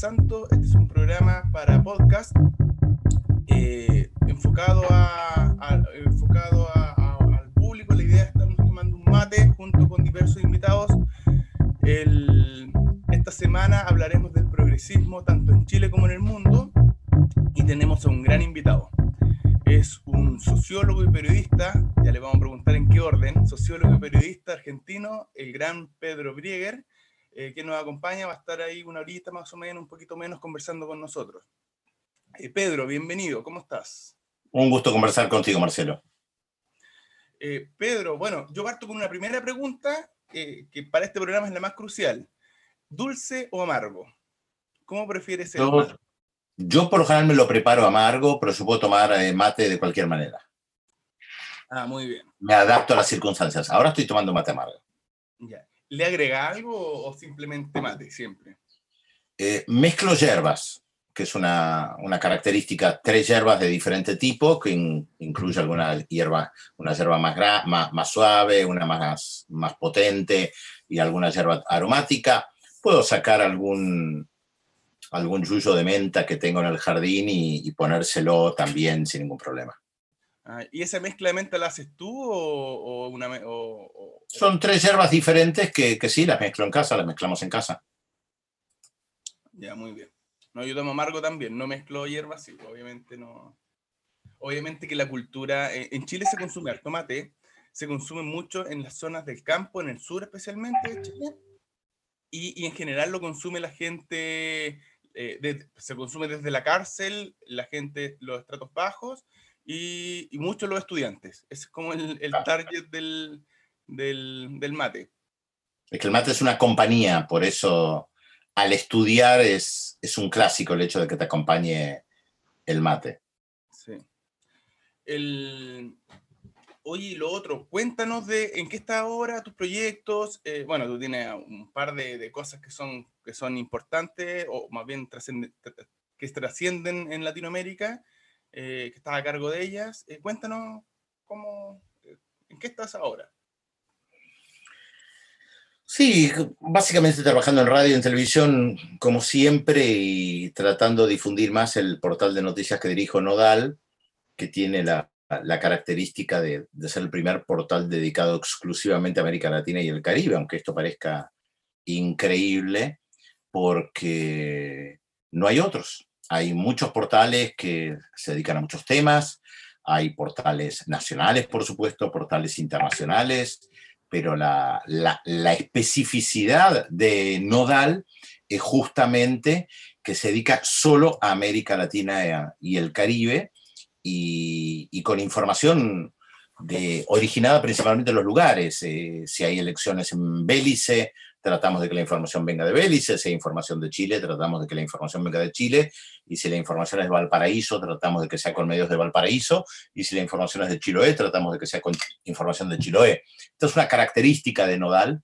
Santo. Va a estar ahí una horita más o menos, un poquito menos, conversando con nosotros. Eh, Pedro, bienvenido, ¿cómo estás? Un gusto conversar contigo, Marcelo. Eh, Pedro, bueno, yo parto con una primera pregunta que para este programa es la más crucial. ¿Dulce o amargo? ¿Cómo prefieres el yo, yo por lo general me lo preparo amargo, pero yo puedo tomar mate de cualquier manera. Ah, muy bien. Me adapto a las circunstancias. Ahora estoy tomando mate amargo. Ya. ¿Le agrega algo o simplemente mate siempre? Eh, mezclo hierbas, que es una, una, característica, tres hierbas de diferente tipo, que incluye alguna hierba, una hierba más, más, más, suave, una más, más potente y alguna hierba aromática. Puedo sacar algún, algún yuyo de menta que tengo en el jardín y, y ponérselo también sin ningún problema. Ah, ¿Y esa mezcla de menta la haces tú o, una... Son tres hierbas diferentes que, que, sí, las mezclo en casa, las mezclamos en casa. Ya, muy bien. No, yo tomo amargo también, no mezclo hierbas, sí, obviamente no... Obviamente que la cultura... Eh, en Chile se consume el tomate, se consume mucho en las zonas del campo, en el sur especialmente de Chile, y, y en general lo consume la gente... Eh, se consume desde la cárcel, la gente, los estratos bajos, y, muchos los estudiantes. Es como el, target del, del, mate. Es que el mate es una compañía, por eso al estudiar es, es un clásico el hecho de que te acompañe el mate. Sí. El, Oye, lo otro, cuéntanos de en qué está ahora tus proyectos. Eh, bueno, tú tienes un par de, de, cosas que son, que son importantes, o más bien que trascienden en Latinoamérica. Eh, que estás a cargo de ellas. Eh, cuéntanos cómo, en qué estás ahora. Sí, básicamente trabajando en radio y en televisión, como siempre, y tratando de difundir más el portal de noticias que dirijo Nodal, que tiene la, característica de, de, ser el primer portal dedicado exclusivamente a América Latina y el Caribe, aunque esto parezca increíble, porque no hay otros. Hay muchos portales que se dedican a muchos temas, hay portales nacionales, por supuesto, portales internacionales, pero la, especificidad de Nodal es justamente que se dedica solo a América Latina y el Caribe y, con información de, originada principalmente en los lugares. Eh, si hay elecciones en Bélice, tratamos de que la información venga de Belice, si hay información de Chile, tratamos de que la información venga de Chile, y si la información es de Valparaíso, tratamos de que sea con medios de Valparaíso, y si la información es de Chiloé, tratamos de que sea con información de Chiloé. Esta es una característica de Nodal,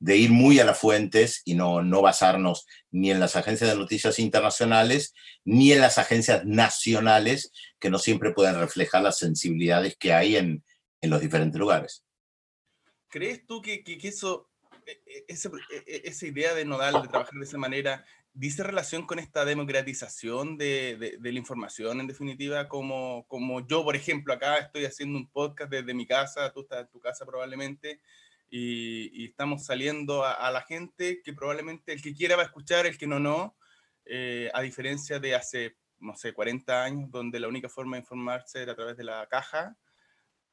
de ir muy a las fuentes y no, no basarnos ni en las agencias de noticias internacionales, ni en las agencias nacionales, que no siempre pueden reflejar las sensibilidades que hay en, en los diferentes lugares. ¿Crees tú que, que, que eso e, e, e, esa idea de Nodal de trabajar de esa manera dice relación con esta democratización de, de, la información, en definitiva, como, como yo, por ejemplo, acá estoy haciendo un podcast desde mi casa, tú estás en tu casa probablemente, y, estamos saliendo a, la gente que probablemente el que quiera va a escuchar, el que no, no, eh, a diferencia de hace, no sé, 40 años, donde la única forma de informarse era a través de la caja,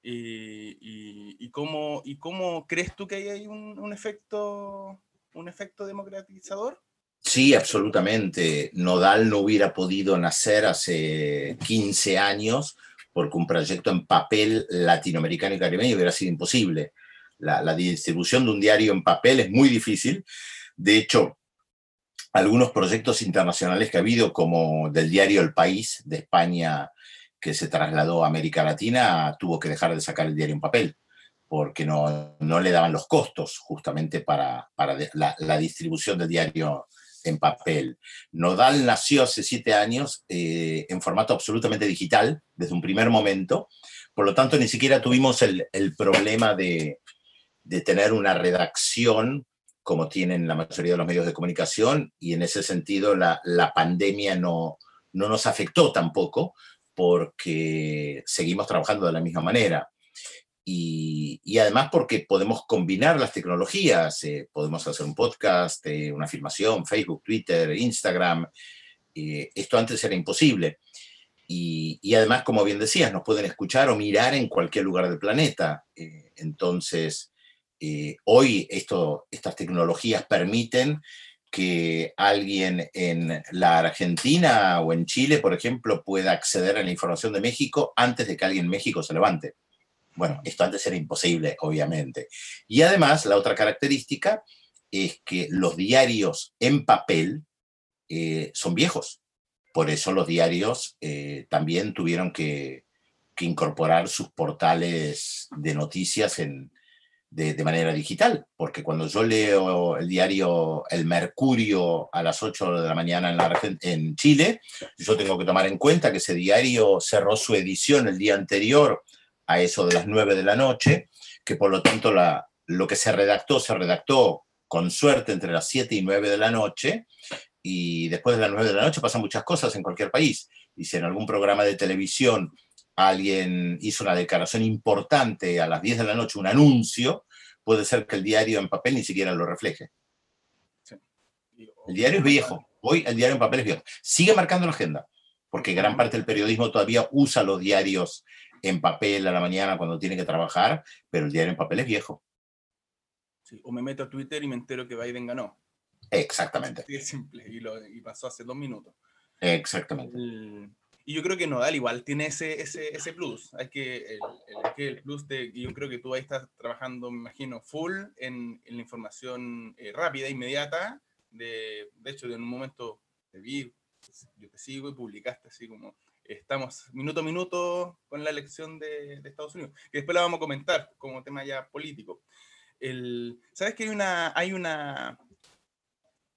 y, cómo, ¿Y cómo crees tú que hay un, un, efecto, un efecto democratizador? Sí, absolutamente. Nodal no hubiera podido nacer hace 15 años porque un proyecto en papel latinoamericano y caribeño hubiera sido imposible. La, la distribución de un diario en papel es muy difícil. De hecho, algunos proyectos internacionales que ha habido, como del diario El País de España, que se trasladó a América Latina tuvo que dejar de sacar el diario en papel porque no, no le daban los costos justamente para, para la, distribución del diario en papel. Nodal nació hace siete años eh, en formato absolutamente digital desde un primer momento, por lo tanto ni siquiera tuvimos el, el problema de, de, tener una redacción como tienen la mayoría de los medios de comunicación, y en ese sentido la, la pandemia no, no nos afectó tampoco, porque seguimos trabajando de la misma manera. Y, además porque podemos combinar las tecnologías, eh, podemos hacer un podcast, eh, una filmación, Facebook, Twitter, Instagram. Eh, esto antes era imposible. Y, además, como bien decías, nos pueden escuchar o mirar en cualquier lugar del planeta. entonces, hoy estas tecnologías permiten que alguien en la Argentina o en Chile, por ejemplo, pueda acceder a la información de México antes de que alguien en México se levante. Bueno, esto antes era imposible, obviamente. Y además, la otra característica es que los diarios en papel eh, son viejos. Por eso los diarios eh, también tuvieron que, incorporar sus portales de noticias en, de, manera digital, porque cuando yo leo el diario El Mercurio a las 8 de la mañana en, Chile, yo tengo que tomar en cuenta que ese diario cerró su edición el día anterior a eso de las 9 de la noche, que por lo tanto lo que se redactó, se redactó con suerte entre las 7 y 9 de la noche, y después de las 9 de la noche pasan muchas cosas en cualquier país. Y si en algún programa de televisión alguien hizo una declaración importante a las 10 de la noche, un anuncio, puede ser que el diario en papel ni siquiera lo refleje. El diario es viejo. Hoy el diario en papel es viejo. Sigue marcando la agenda, porque gran parte del periodismo todavía usa los diarios en papel a la mañana cuando tiene que trabajar, pero el diario en papel es viejo. Sí, o me meto a Twitter y me entero que Biden ganó. Exactamente. es simple, y, pasó hace dos minutos. Exactamente. Y yo creo que Nodal igual tiene ese, ese, ese plus. Hay que el, el, el, plus de, yo creo que tú ahí estás trabajando, me imagino, full en, en la información eh, rápida, inmediata. De, de hecho, en un momento te vi, yo te sigo y publicaste así como estamos minuto a minuto con la elección de, Estados Unidos, que después la vamos a comentar como tema ya político. El, ¿Sabes que hay una, hay una,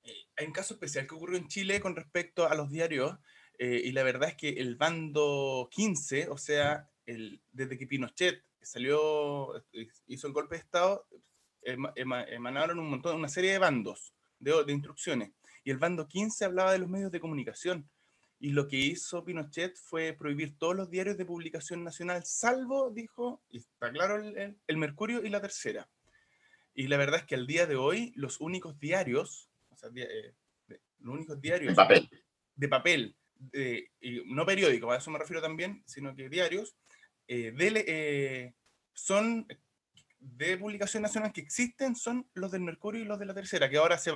eh, hay un caso especial que ocurrió en Chile con respecto a los diarios, eh, y la verdad es que el bando 15, o sea, el, desde que Pinochet salió, hizo el golpe de Estado, emanaron un montón, una serie de bandos de, de instrucciones, y el bando 15 hablaba de los medios de comunicación, y lo que hizo Pinochet fue prohibir todos los diarios de publicación nacional, salvo, dijo, y está claro, el, Mercurio y la Tercera. Y la verdad es que al día de hoy, los únicos diarios, o sea, eh, los únicos diarios de papel, de papel no periódicos, a eso me refiero también, sino que diarios, eh, de, eh, son de publicación nacional que existen son los del Mercurio y los de la Tercera, que ahora se,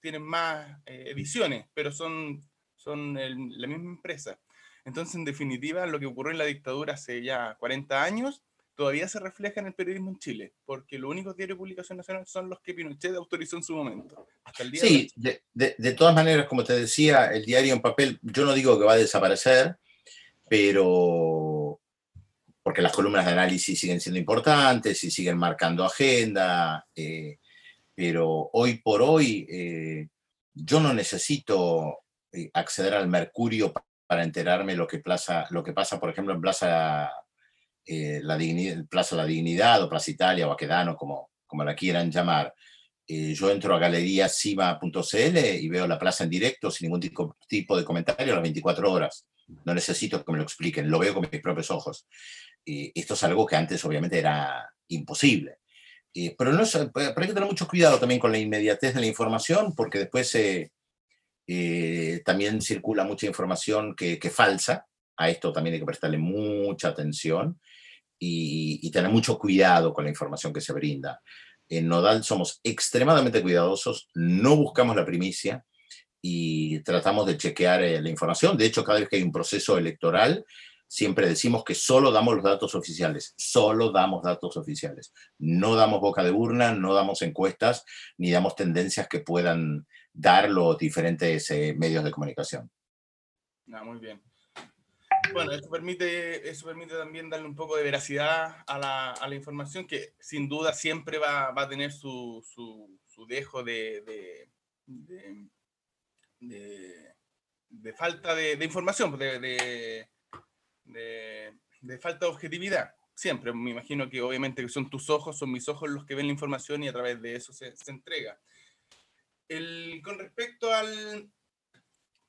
tienen más ediciones, pero son son la misma empresa. Entonces, en definitiva, lo que ocurrió en la dictadura hace ya 40 años todavía se refleja en el periodismo en Chile, porque los únicos diarios de publicación nacional son los que Pinochet autorizó en su momento. sí, de, de, todas maneras, como te decía, el diario en papel, yo no digo que va a desaparecer, pero porque las columnas de análisis siguen siendo importantes y siguen marcando agenda, eh, pero hoy por hoy eh, yo no necesito eh, acceder al Mercurio para enterarme lo que, plaza, lo que pasa, por ejemplo, en Plaza, eh, la Dignidad, Plaza La Dignidad o Plaza Italia o Aquedano, como, como la quieran llamar. Eh, yo entro a galeriasima.cl y veo la plaza en directo sin ningún tipo, de comentario a las 24 horas. No necesito que me lo expliquen, lo veo con mis propios ojos. y esto es algo que antes obviamente era imposible. pero, no pero hay que tener mucho cuidado también con la inmediatez de la información porque después eh, también circula mucha información que, que, falsa. A esto también hay que prestarle mucha atención y, tener mucho cuidado con la información que se brinda. En Nodal somos extremadamente cuidadosos, no buscamos la primicia y tratamos de chequear eh, la información. De hecho, cada vez que hay un proceso electoral, siempre decimos que solo damos los datos oficiales, solo damos datos oficiales. No damos boca de urna, no damos encuestas, ni damos tendencias que puedan dar los diferentes eh, medios de comunicación. Ah, muy bien. Bueno, eso permite, eso permite también darle un poco de veracidad a la, información que sin duda siempre va, a tener su, dejo de, falta de, información, de, falta de objetividad. Siempre, me imagino que obviamente que son tus ojos, son mis ojos los que ven la información y a través de eso se entrega. con respecto al...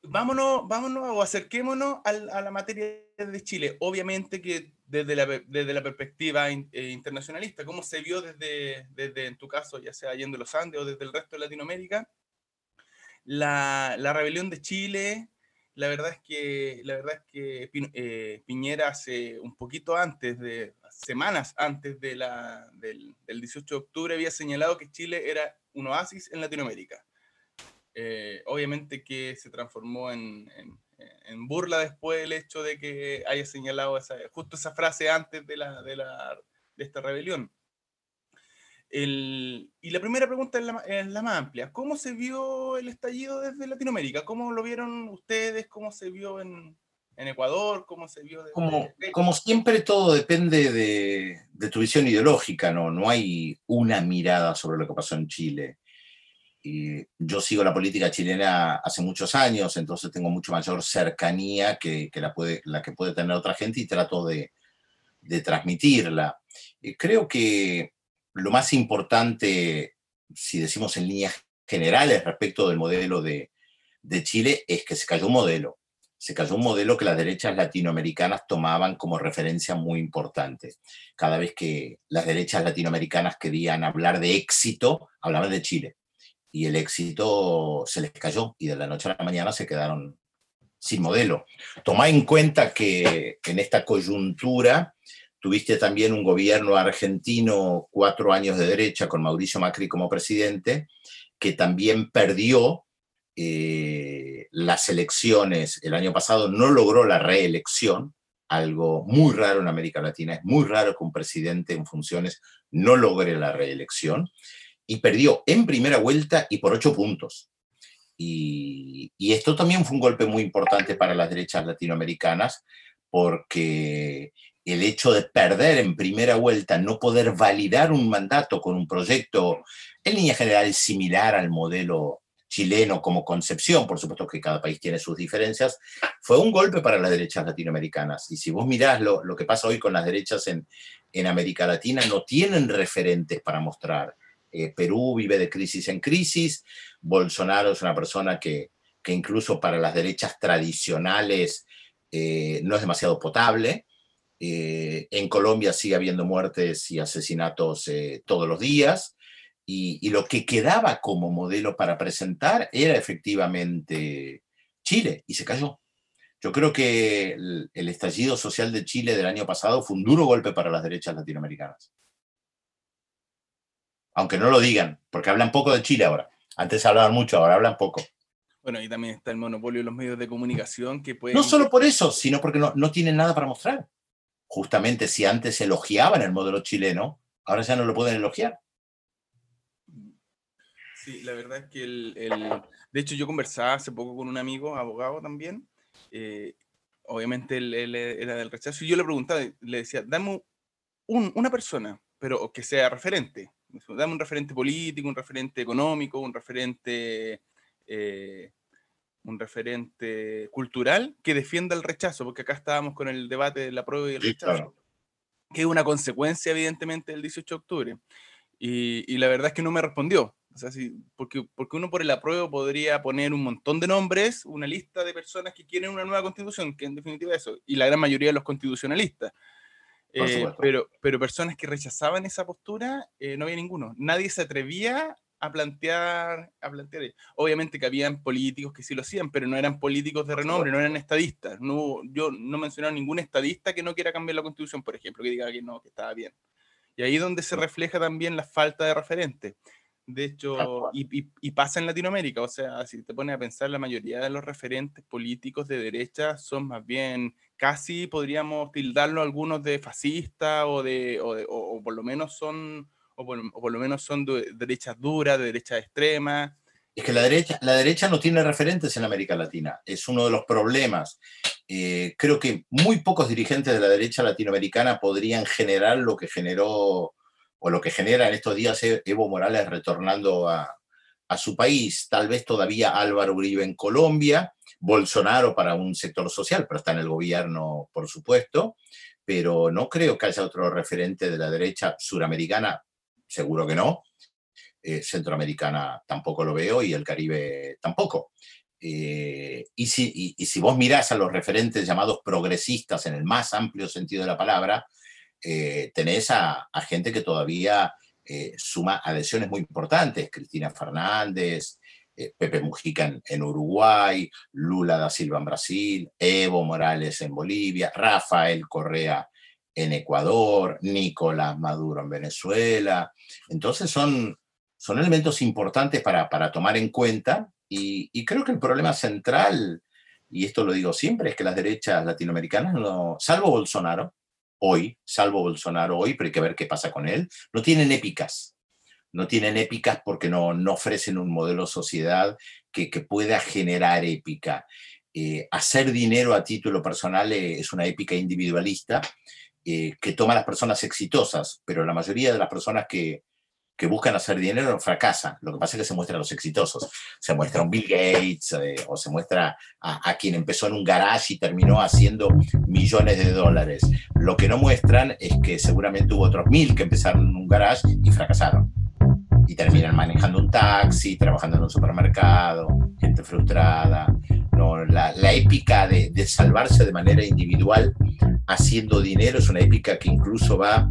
Vámonos, vámonos o acerquémonos a la materia de Chile. Obviamente que desde la, desde la perspectiva eh, internacionalista, ¿cómo se vio desde, desde, en tu caso, ya sea yendo los Andes o desde el resto de Latinoamérica, la, la rebelión de Chile, la verdad es que, la verdad es que eh, Piñera hace un poquito antes, de semanas antes de la, del, 18 de octubre, había señalado que Chile era un oasis en Latinoamérica. Eh, obviamente que se transformó en, en, burla después el hecho de que haya señalado esa, justo esa frase antes de, la, de, la, de esta rebelión y la primera pregunta es la, más amplia. ¿Cómo se vio el estallido desde Latinoamérica? ¿Cómo lo vieron ustedes? ¿Cómo se vio en, Ecuador? ¿Cómo se vio? como, como, siempre, todo depende de, tu visión ideológica, ¿no? No hay una mirada sobre lo que pasó en Chile. Y yo sigo la política chilena hace muchos años, entonces tengo mucho mayor cercanía que, la, puede, la que puede tener otra gente y trato de, de transmitirla. Y creo que lo más importante, si decimos en líneas generales respecto del modelo de, Chile, es que se cayó un modelo. Se cayó un modelo que las derechas latinoamericanas tomaban como referencia muy importante. Cada vez que las derechas latinoamericanas querían hablar de éxito, hablaban de Chile. Y el éxito se les cayó y de la noche a la mañana se quedaron sin modelo. Toma en cuenta que en esta coyuntura Tuviste también un gobierno argentino, cuatro años de derecha, con Mauricio Macri como presidente, que también perdió eh, las elecciones el año pasado, no logró la reelección, algo muy raro en América Latina. Es muy raro que un presidente en funciones no logre la reelección. Y perdió en primera vuelta y por ocho puntos. y, esto también fue un golpe muy importante para las derechas latinoamericanas, porque el hecho de perder en primera vuelta, no poder validar un mandato con un proyecto en línea general similar al modelo chileno como concepción, por supuesto que cada país tiene sus diferencias, fue un golpe para las derechas latinoamericanas. Y si vos mirás lo, que pasa hoy con las derechas en, en, América Latina, no tienen referentes para mostrar. Eh, Perú vive de crisis en crisis, Bolsonaro es una persona que, que incluso para las derechas tradicionales eh, no es demasiado potable, eh, en Colombia sigue habiendo muertes y asesinatos todos los días. Y, lo que quedaba como modelo para presentar era efectivamente Chile y se cayó. Yo creo que el, estallido social de Chile del año pasado fue un duro golpe para las derechas latinoamericanas. Aunque no lo digan, porque hablan poco de Chile ahora. Antes hablaban mucho, ahora hablan poco. Bueno, y también está el monopolio de los medios de comunicación que pueden... No solo por eso, sino porque no, no tienen nada para mostrar justamente si antes elogiaban el modelo chileno, ahora ya no lo pueden elogiar. Sí, la verdad es que el, de hecho yo conversaba hace poco con un amigo, abogado también, eh, obviamente él, era del rechazo, y yo le preguntaba, le decía, dame una persona, pero que sea referente, dame un referente político, un referente económico, un referente eh, un referente cultural que defienda el rechazo, porque acá estábamos con el debate de la prueba y el rechazo, que es una consecuencia evidentemente del 18 de octubre. Y, la verdad es que no me respondió. O sea, porque, porque uno por el apruebo podría poner un montón de nombres, una lista de personas que quieren una nueva constitución, que en definitiva eso, y la gran mayoría de los constitucionalistas. Eh, pero, pero personas que rechazaban esa postura, eh, no había ninguno. Nadie se atrevía a plantear, a plantear. Obviamente que habían políticos que sí lo hacían, pero no eran políticos de renombre, no eran estadistas. No, yo no mencioné a ningún estadista que no quiera cambiar la constitución, por ejemplo, que diga que no, que estaba bien. Y ahí es donde se refleja también la falta de referente. De hecho, y, y, pasa en Latinoamérica, o sea, si te pones a pensar, la mayoría de los referentes políticos de derecha son más bien, casi podríamos tildarlo algunos de o, de, o, de, o por lo menos son o por, lo menos son de derechas duras, de derechas extremas. Es que la derecha, la derecha no tiene referentes en América Latina, es uno de los problemas. Eh, creo que muy pocos dirigentes de la derecha latinoamericana podrían generar lo que generó o lo que genera en estos días Evo Morales retornando a, a su país. Tal vez todavía Álvaro Uribe en Colombia, Bolsonaro para un sector social, pero está en el gobierno, por supuesto. Pero no creo que haya otro referente de la derecha suramericana seguro que no, eh, centroamericana tampoco lo veo y el Caribe tampoco. Eh, y, si, y, si, vos mirás a los referentes llamados progresistas en el más amplio sentido de la palabra, eh, tenés a, gente que todavía suma adhesiones muy importantes, Cristina Fernández, Pepe Mujica en, Uruguay, Lula da Silva en Brasil, Evo Morales en Bolivia, Rafael Correa en Ecuador, Nicolás Maduro en Venezuela. Entonces son, son elementos importantes para, para tomar en cuenta y, creo que el problema central, y esto lo digo siempre, es que las derechas latinoamericanas, no, salvo Bolsonaro, hoy, salvo Bolsonaro hoy, pero hay que ver qué pasa con él, no tienen épicas. No tienen épicas porque no, no ofrecen un modelo sociedad que, que pueda generar épica. Eh, hacer dinero a título personal es una épica individualista eh, que toma a las personas exitosas, pero la mayoría de las personas que, que buscan hacer dinero fracasa. Lo que pasa es que se muestran los exitosos. Se muestra un Bill Gates eh, o se muestra a, quien empezó en un garage y terminó haciendo millones de dólares. Lo que no muestran es que seguramente hubo otros mil que empezaron en un garage y fracasaron. Y terminan manejando un taxi, trabajando en un supermercado, gente frustrada. No, la, la épica de, de salvarse de manera individual haciendo dinero es una épica que incluso va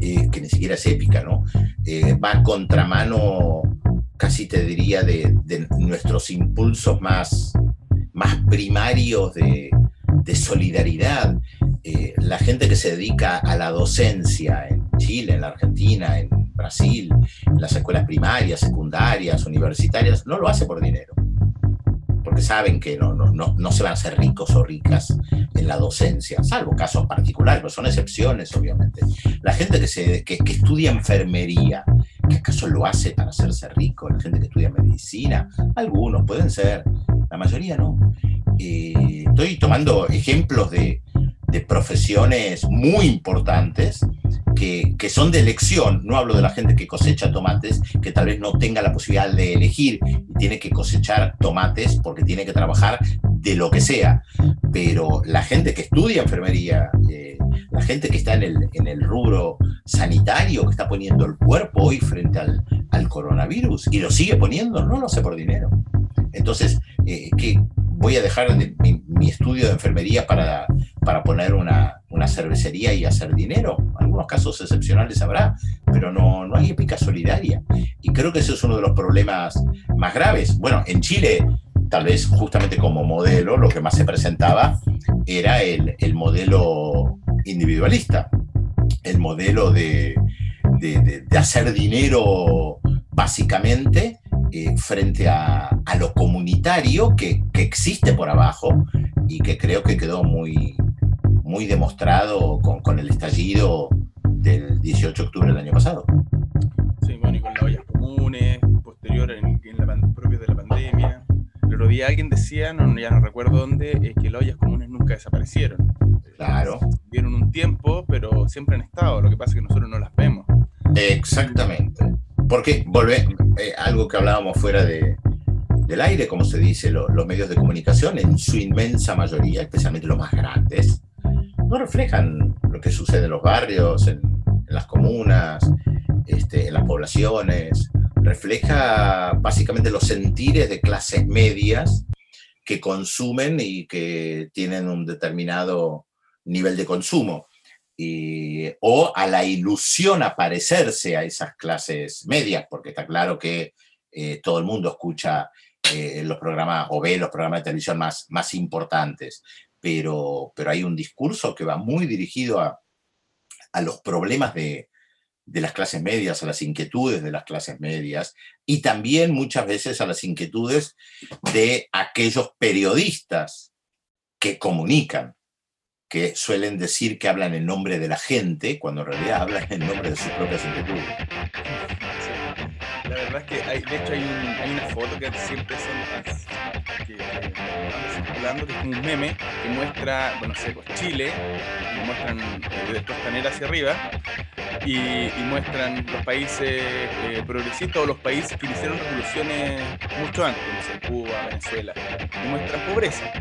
que ni siquiera es épica, ¿no? Eh, va a contramano, casi te diría, de, nuestros impulsos más, más primarios de, solidaridad. Eh, la gente que se dedica a la docencia en Chile, en la Argentina, en Brasil, en las escuelas primarias, secundarias, universitarias, no lo hace por dinero porque saben que no, no, no, se van a hacer ricos o ricas en la docencia, salvo casos particulares, pero son excepciones, obviamente. La gente que, se, que, estudia enfermería, ¿qué acaso lo hace para hacerse rico? La gente que estudia medicina, algunos pueden ser, la mayoría no. Eh, estoy tomando ejemplos de, de profesiones muy importantes que, son de elección. No hablo de la gente que cosecha tomates, que tal vez no tenga la posibilidad de elegir tiene que cosechar tomates porque tiene que trabajar de lo que sea. Pero la gente que estudia enfermería, eh, la gente que está en el, en el, rubro sanitario, que está poniendo el cuerpo hoy frente al, al coronavirus y lo sigue poniendo, no lo hace por dinero. Entonces, eh, que voy a dejar mi, mi, estudio de enfermería para, para poner una, una, cervecería y hacer dinero. Algunos casos excepcionales habrá, pero no, no hay épica solidaria. Y creo que ese es uno de los problemas más graves. Bueno, en Chile, tal vez justamente como modelo, lo que más se presentaba era el, el modelo individualista, el modelo de, de, de hacer dinero básicamente eh, frente a, a, lo comunitario que, que, existe por abajo y que creo que quedó muy, muy demostrado con, con, el estallido del 18 de octubre del año pasado. Sí, bueno, y con las ollas comunes, posterior en, en la, propio de la pandemia. El otro día alguien decía, no, ya no recuerdo dónde, es que las ollas comunes nunca desaparecieron. Claro. Vieron un tiempo, pero siempre han estado. Lo que pasa es que nosotros no las vemos. Exactamente. Porque, volvé, eh, algo que hablábamos fuera de, del aire, como se dice, los medios de comunicación, en su inmensa mayoría, especialmente los más grandes, no reflejan lo que sucede en los barrios, en, las comunas, este, en las poblaciones. Refleja básicamente los sentires de clases medias que consumen y que tienen un determinado nivel de consumo o a la ilusión a parecerse a esas clases medias, porque está claro que eh, todo el mundo escucha eh, los programas o ve los programas de televisión más, más importantes, pero, pero hay un discurso que va muy dirigido a, a los problemas de, de las clases medias, a las inquietudes de las clases medias y también muchas veces a las inquietudes de aquellos periodistas que comunican que suelen decir que hablan en nombre de la gente, cuando en realidad hablan en nombre de sus propias inquietudes. Verdad es que hay, de hecho hay, hay una foto que siempre son que, anda circulando, que es un meme que muestra, bueno, sé, pues Chile, y muestran eh, de costanera hacia arriba, y, muestran los países eh, progresistas o los países que hicieron revoluciones mucho antes, como Cuba, Venezuela, y muestran pobreza.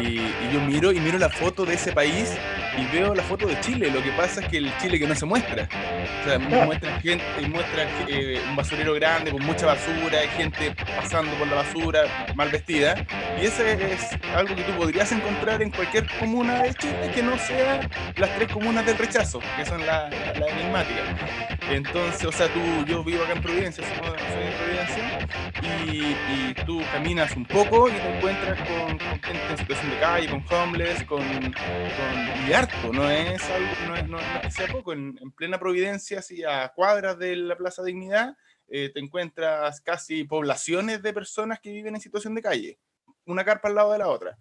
Y, yo miro y miro la foto de ese país y veo la foto de Chile. Lo que pasa es que el Chile que no se muestra. O sea, muestran gente, muestran eh, un basurero grande con mucha basura, hay gente pasando por la basura, mal vestida. Y ese es algo que tú podrías encontrar en cualquier comuna de Chile que no sea las tres comunas del rechazo, que son las la enigmáticas. Entonces, o sea, tú, yo vivo acá en Providencia, soy en Providencia, y, tú caminas un poco y te encuentras con, gente en situación de calle, con homeless, con, con y harto, no es algo, no es, no, que sea poco, en, plena Providencia, así a cuadras de la Plaza Dignidad, eh, te encuentras casi poblaciones de personas que viven en situación de calle, una carpa al lado de la otra.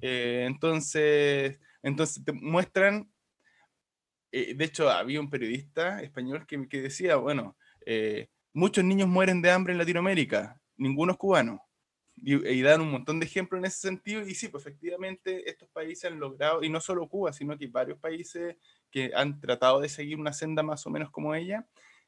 Eh, entonces, entonces te muestran, eh, de hecho había un periodista español que, que decía, bueno, muchos niños mueren de hambre en Latinoamérica, ninguno es cubano. Y, dan un montón de ejemplos en ese sentido. Y sí, pues efectivamente estos países han logrado, y no solo Cuba, sino que varios países que han tratado de seguir una senda más o menos como ella.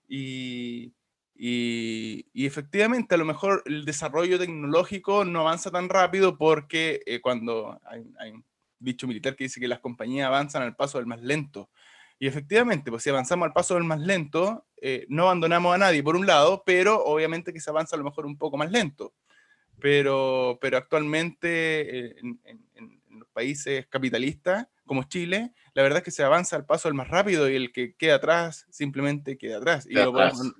Y, y, efectivamente, a lo mejor el desarrollo tecnológico no avanza tan rápido porque eh, cuando hay, hay, un dicho militar que dice que las compañías avanzan al paso del más lento. Y efectivamente, pues si avanzamos al paso del más lento, eh, no abandonamos a nadie por un lado, pero obviamente que se avanza a lo mejor un poco más lento. Pero, pero actualmente eh, en, los países capitalistas como Chile, la verdad es que se avanza al paso del más rápido y el que queda atrás simplemente queda atrás. Y, lo, podemos,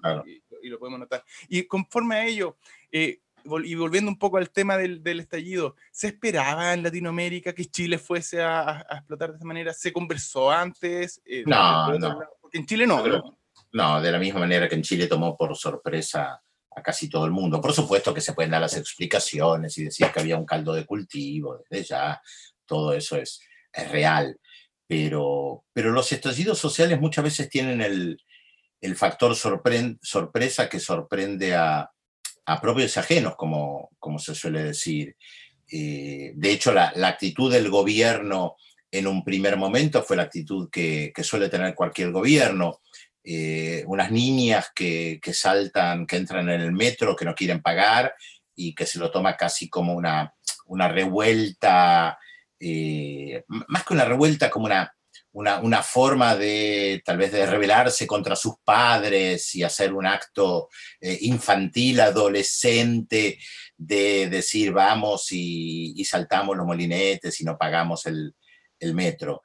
notar. Y conforme a ello, eh, y volviendo un poco al tema del, del, estallido, ¿se esperaba en Latinoamérica que Chile fuese a, explotar de esa manera? ¿Se conversó antes? Eh, no, no. Porque en Chile no, no. de la misma manera que en Chile tomó por sorpresa a casi todo el mundo. Por supuesto que se pueden dar las explicaciones y decir que había un caldo de cultivo, desde ya, todo eso es, es real. Pero, pero los estallidos sociales muchas veces tienen el, el factor sorpresa que sorprende a, a propios ajenos, como, como se suele decir. Eh, de hecho, la, actitud del gobierno en un primer momento fue la actitud que, suele tener cualquier gobierno. Eh, unas niñas que, saltan, que entran en el metro, que no quieren pagar y que se lo toma casi como una, una revuelta, eh, más que una revuelta, como una, una, forma de tal vez de rebelarse contra sus padres y hacer un acto eh, infantil, adolescente, de decir vamos y, saltamos los molinetes y no pagamos el, metro.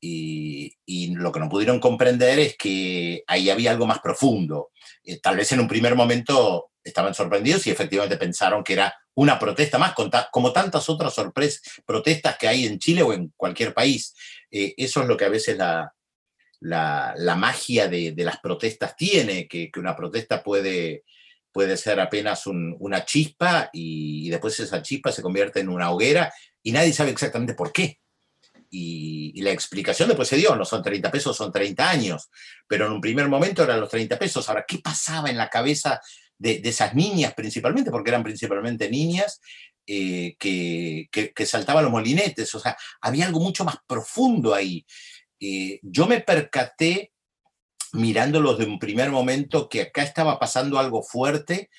Y, lo que no pudieron comprender es que ahí había algo más profundo. Eh, tal vez en un primer momento estaban sorprendidos y efectivamente pensaron que era una protesta más, como tantas otras sorpresas, protestas que hay en Chile o en cualquier país. Eh, eso es lo que a veces la, la, magia de, las protestas tiene, que, una protesta puede, puede ser apenas una chispa y, después esa chispa se convierte en una hoguera y nadie sabe exactamente por qué. Y, y, la explicación después se dio, no son 30 pesos, son 30 años, pero en un primer momento eran los 30 pesos. Ahora, ¿qué pasaba en la cabeza de, esas niñas principalmente, porque eran principalmente niñas, eh, que, que, saltaban los molinetes, o sea, había algo mucho más profundo ahí. Eh, yo me percaté, mirándolos de un primer momento, que acá estaba pasando algo fuerte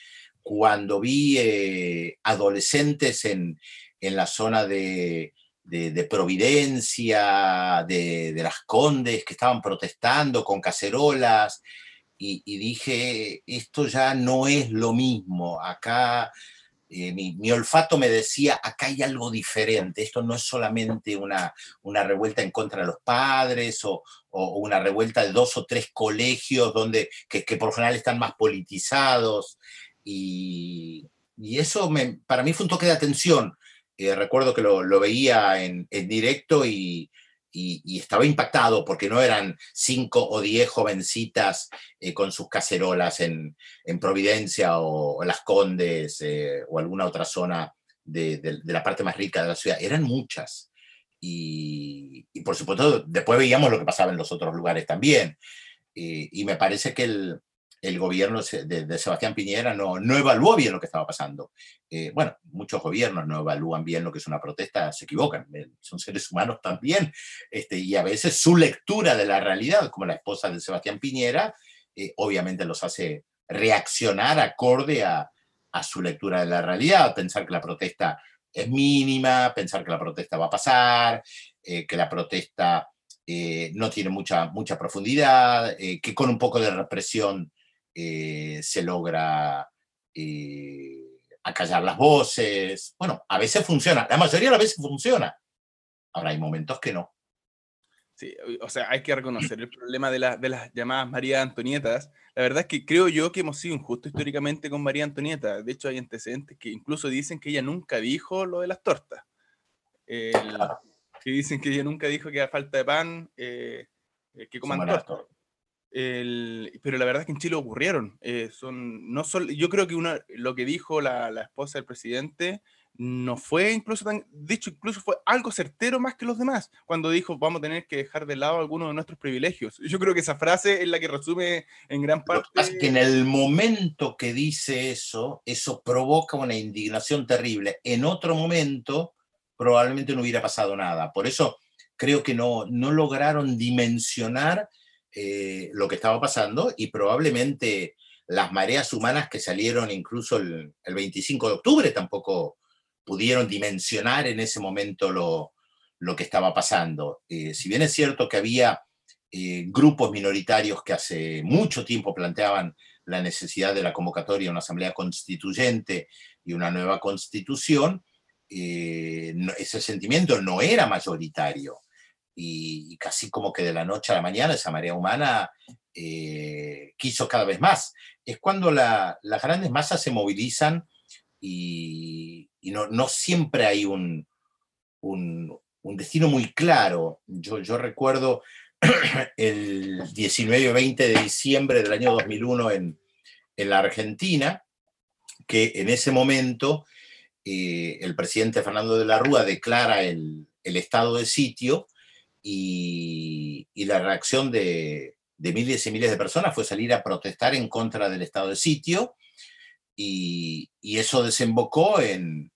cuando vi eh, adolescentes en, en, la zona de, de, Providencia, de, de, las Condes, que estaban protestando con cacerolas, y, dije, esto ya no es lo mismo, acá eh, mi, olfato me decía, acá hay algo diferente, esto no es solamente una, una revuelta en contra de los padres o, una revuelta de dos o tres colegios donde, que, por lo general están más politizados. Y, eso para mí fue un toque de atención. Eh, recuerdo que lo, lo veía en, en directo y, y, estaba impactado porque no eran cinco o diez jovencitas eh, con sus cacerolas en, Providencia o, Las Condes eh, o alguna otra zona de, la parte más rica de la ciudad, eran muchas. Y, por supuesto, después veíamos lo que pasaba en los otros lugares también. Eh, y me parece que el, el gobierno de, Sebastián Piñera no, no, evaluó bien lo que estaba pasando. Eh, bueno, muchos gobiernos no evalúan bien lo que es una protesta, se equivocan, eh, son seres humanos también, este, y a veces su lectura de la realidad, como la esposa de Sebastián Piñera, eh, obviamente los hace reaccionar acorde a, a su lectura de la realidad, pensar que la protesta es mínima, pensar que la protesta va a pasar, que la protesta no tiene mucha, mucha profundidad, que con un poco de represión eh, se logra eh, acallar las voces. Bueno, a veces funciona, la mayoría de las veces funciona. Ahora hay momentos que no. Sí, o sea, hay que reconocer el problema de, de las llamadas María Antonietas. La verdad es que creo yo que hemos sido injustos históricamente con María Antonieta. De hecho, hay antecedentes que incluso dicen que ella nunca dijo lo de las tortas. que dicen que ella nunca dijo que a falta de pan, eh, que coman tortas pero la verdad es que en Chile ocurrieron. Eh, son, no solo, yo creo que una, lo que dijo la, la, esposa del presidente no fue incluso tan, dicho, incluso fue algo certero más que los demás, cuando dijo vamos a tener que dejar de lado algunos de nuestros privilegios. Yo creo que esa frase es la que resume en gran parte... Es que en el momento que dice eso, eso provoca una indignación terrible. En otro momento probablemente no hubiera pasado nada. Por eso creo que no, no lograron dimensionar eh, lo que estaba pasando y probablemente las mareas humanas que salieron incluso el, 25 de octubre tampoco pudieron dimensionar en ese momento lo, lo que estaba pasando. Eh, si bien es cierto que había eh, grupos minoritarios que hace mucho tiempo planteaban la necesidad de la convocatoria de una asamblea constituyente y una nueva constitución, ese sentimiento no era mayoritario y, casi como que de la noche a la mañana esa marea humana eh, quiso cada vez más. Es cuando las grandes masas se movilizan y, no, siempre hay un, un, destino muy claro. Yo, yo recuerdo el 19 o 20 de diciembre del año 2001 en, en la Argentina, que en ese momento eh, el presidente Fernando de la Rúa declara el, el estado de sitio y, la reacción de, miles y miles de personas fue salir a protestar en contra del estado de sitio y, eso desembocó en,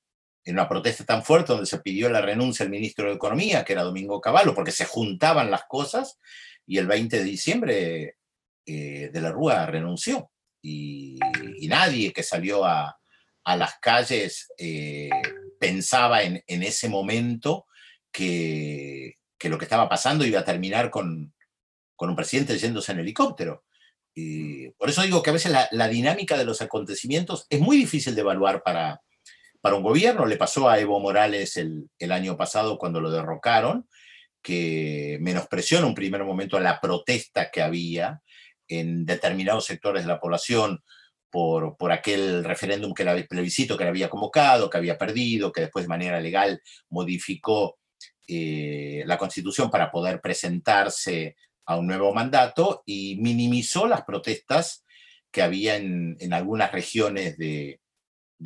una protesta tan fuerte donde se pidió la renuncia al ministro de Economía, que era Domingo Cavallo, porque se juntaban las cosas y el 20 de diciembre eh, de la Rúa renunció y, nadie que salió a, las calles eh, pensaba en, en, ese momento que, que lo que estaba pasando iba a terminar con, con un presidente yéndose en helicóptero. Y por eso digo que a veces la, dinámica de los acontecimientos es muy difícil de evaluar para, para un gobierno. Le pasó a Evo Morales el, año pasado cuando lo derrocaron, que menospreció en un primer momento la protesta que había en determinados sectores de la población por, por aquel referéndum que el plebiscito que le había convocado, que había perdido, que después de manera legal modificó eh, la Constitución para poder presentarse a un nuevo mandato y minimizó las protestas que había en, algunas regiones de,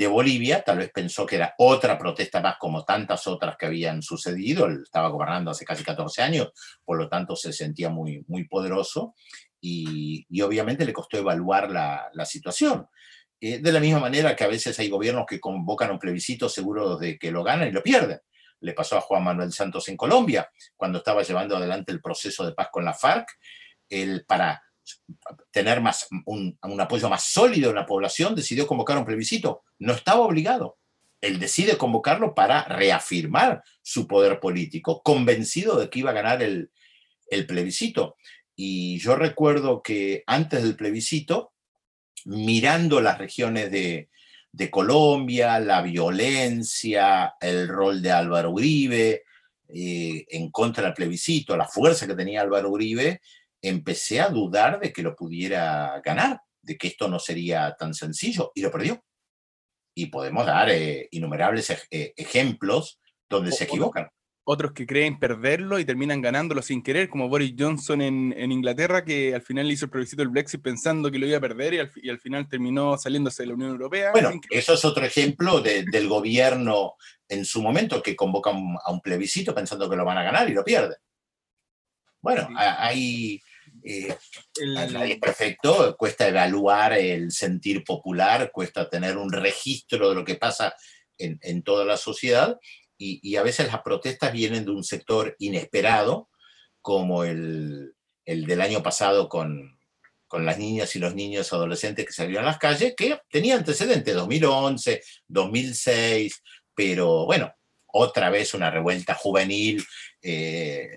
Bolivia. Tal vez pensó que era otra protesta más como tantas otras que habían sucedido. Él estaba gobernando hace casi 14 años, por lo tanto se sentía muy, muy poderoso y, obviamente le costó evaluar la, situación. Eh, de la misma manera que a veces hay gobiernos que convocan un plebiscito seguros de que lo ganan y lo pierden le pasó a Juan Manuel Santos en Colombia, cuando estaba llevando adelante el proceso de paz con la FARC, él para tener más, un, apoyo más sólido en la población, decidió convocar un plebiscito. No estaba obligado. Él decide convocarlo para reafirmar su poder político, convencido de que iba a ganar el, el plebiscito. Y yo recuerdo que antes del plebiscito, mirando las regiones de, de Colombia, la violencia, el rol de Álvaro Uribe eh, en contra del plebiscito, la fuerza que tenía Álvaro Uribe, empecé a dudar de que lo pudiera ganar, de que esto no sería tan sencillo, y lo perdió. Y podemos dar eh, innumerables eh, ejemplos donde se equivocan otros que creen perderlo y terminan ganándolo sin querer, como Boris Johnson en, Inglaterra, que al final hizo el plebiscito del Brexit pensando que lo iba a perder y al, final terminó saliéndose de la Unión Europea. Bueno, eso es otro ejemplo del gobierno en su momento que convoca a un plebiscito pensando que lo van a ganar y lo pierde. Bueno, hay, Eh, nadie es perfecto, cuesta evaluar el sentir popular, cuesta tener un registro de lo que pasa en, en toda la sociedad y, a veces las protestas vienen de un sector inesperado, como el, el del año pasado con, con las niñas y los niños adolescentes que salieron a las calles, que tenía antecedentes, 2011, 2006, pero bueno, otra vez una revuelta juvenil, eh,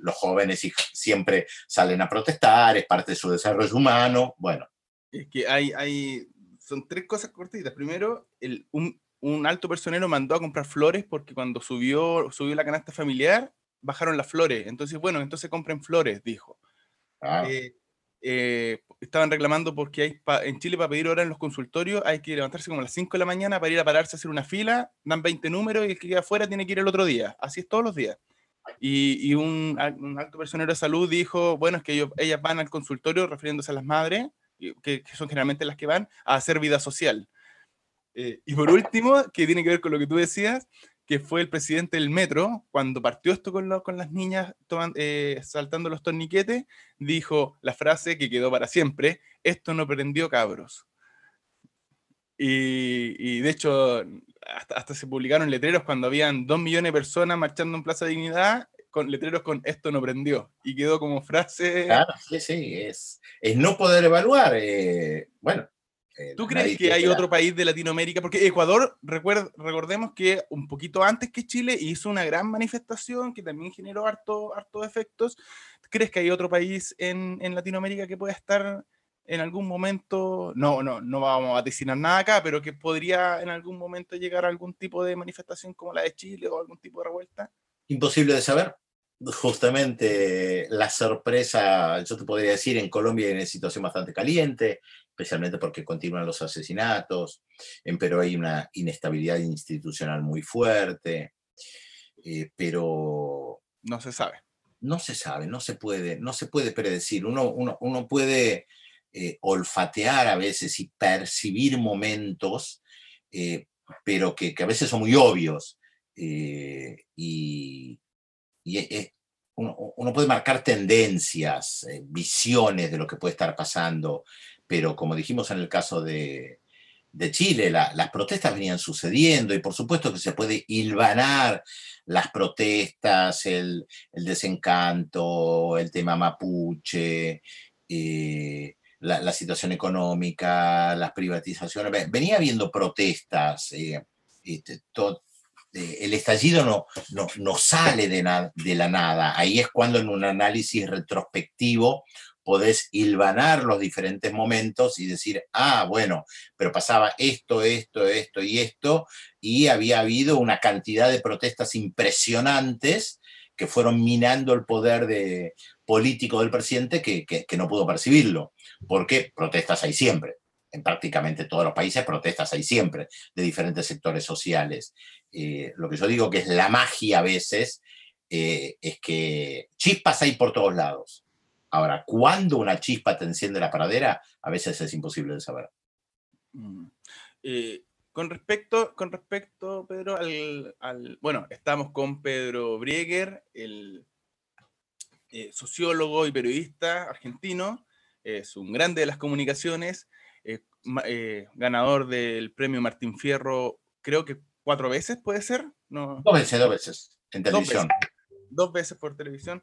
los jóvenes siempre salen a protestar, es parte de su desarrollo humano, bueno. Es que hay, hay son tres cosas cortitas. Primero, el, un, un, alto personero mandó a comprar flores porque cuando subió, subió la canasta familiar, bajaron las flores. Entonces, bueno, entonces compren flores, dijo. Ah. Eh, eh, estaban reclamando porque hay en Chile para pedir hora en los consultorios hay que levantarse como a las 5 de la mañana para ir a pararse a hacer una fila, dan 20 números y el que queda afuera tiene que ir el otro día. Así es todos los días. Y, un, alto personero de salud dijo, bueno, es que ellos, ellas van al consultorio refiriéndose a las madres, que, son generalmente las que van a hacer vida social. Eh, y por último, que tiene que ver con lo que tú decías, que fue el presidente del metro, cuando partió esto con, con las niñas eh, saltando los torniquetes, dijo la frase que quedó para siempre, esto no prendió cabros. Y, de hecho, hasta, se publicaron letreros cuando habían dos millones de personas marchando en Plaza Dignidad, con letreros con esto no prendió. Y quedó como frase... Claro, sí, sí, es, es no poder evaluar. Eh, bueno, ¿Tú crees que hay otro país de Latinoamérica? Porque Ecuador, recordemos que un poquito antes que Chile hizo una gran manifestación que también generó harto, harto efectos. ¿Crees que hay otro país en, en, Latinoamérica que pueda estar en algún momento, no, no, no vamos a decir nada acá, pero que podría en algún momento llegar a algún tipo de manifestación como la de Chile o algún tipo de revuelta? Imposible de saber justamente la sorpresa, yo te podría decir, en Colombia hay una situación bastante caliente, especialmente porque continúan los asesinatos, en Perú hay una inestabilidad institucional muy fuerte, eh, pero... No se sabe. No se sabe, no se puede, no se puede predecir. Uno, uno, uno puede eh, olfatear a veces y percibir momentos, eh, pero que, que, a veces son muy obvios. y, y uno, uno, puede marcar tendencias, visiones de lo que puede estar pasando, pero como dijimos en el caso de, Chile, las protestas venían sucediendo y por supuesto que se puede hilvanar las protestas, el, desencanto, el tema mapuche, eh, la, situación económica, las privatizaciones. Venía habiendo protestas. Eh, este, eh, el estallido no, no, no sale de la nada. Ahí es cuando en un análisis retrospectivo podés hilvanar los diferentes momentos y decir, ah, bueno, pero pasaba esto, esto, esto y esto, y había habido una cantidad de protestas impresionantes que fueron minando el poder de, político del presidente que, que, no pudo percibirlo, porque protestas hay siempre. En prácticamente todos los países protestas hay siempre de diferentes sectores sociales. Eh, lo que yo digo que es la magia a veces eh, es que chispas hay por todos lados Ahora, ¿cuándo una chispa te enciende la paradera? A veces es imposible de saber. Mm. Eh, con respecto, con respecto, Pedro, al, Bueno, estamos con Pedro Brieger, el eh, sociólogo y periodista argentino. Es un grande de las comunicaciones, eh, ganador del premio Martín Fierro, creo que cuatro veces, ¿puede ser? No. Dos veces, dos veces, en televisión. dos veces por televisión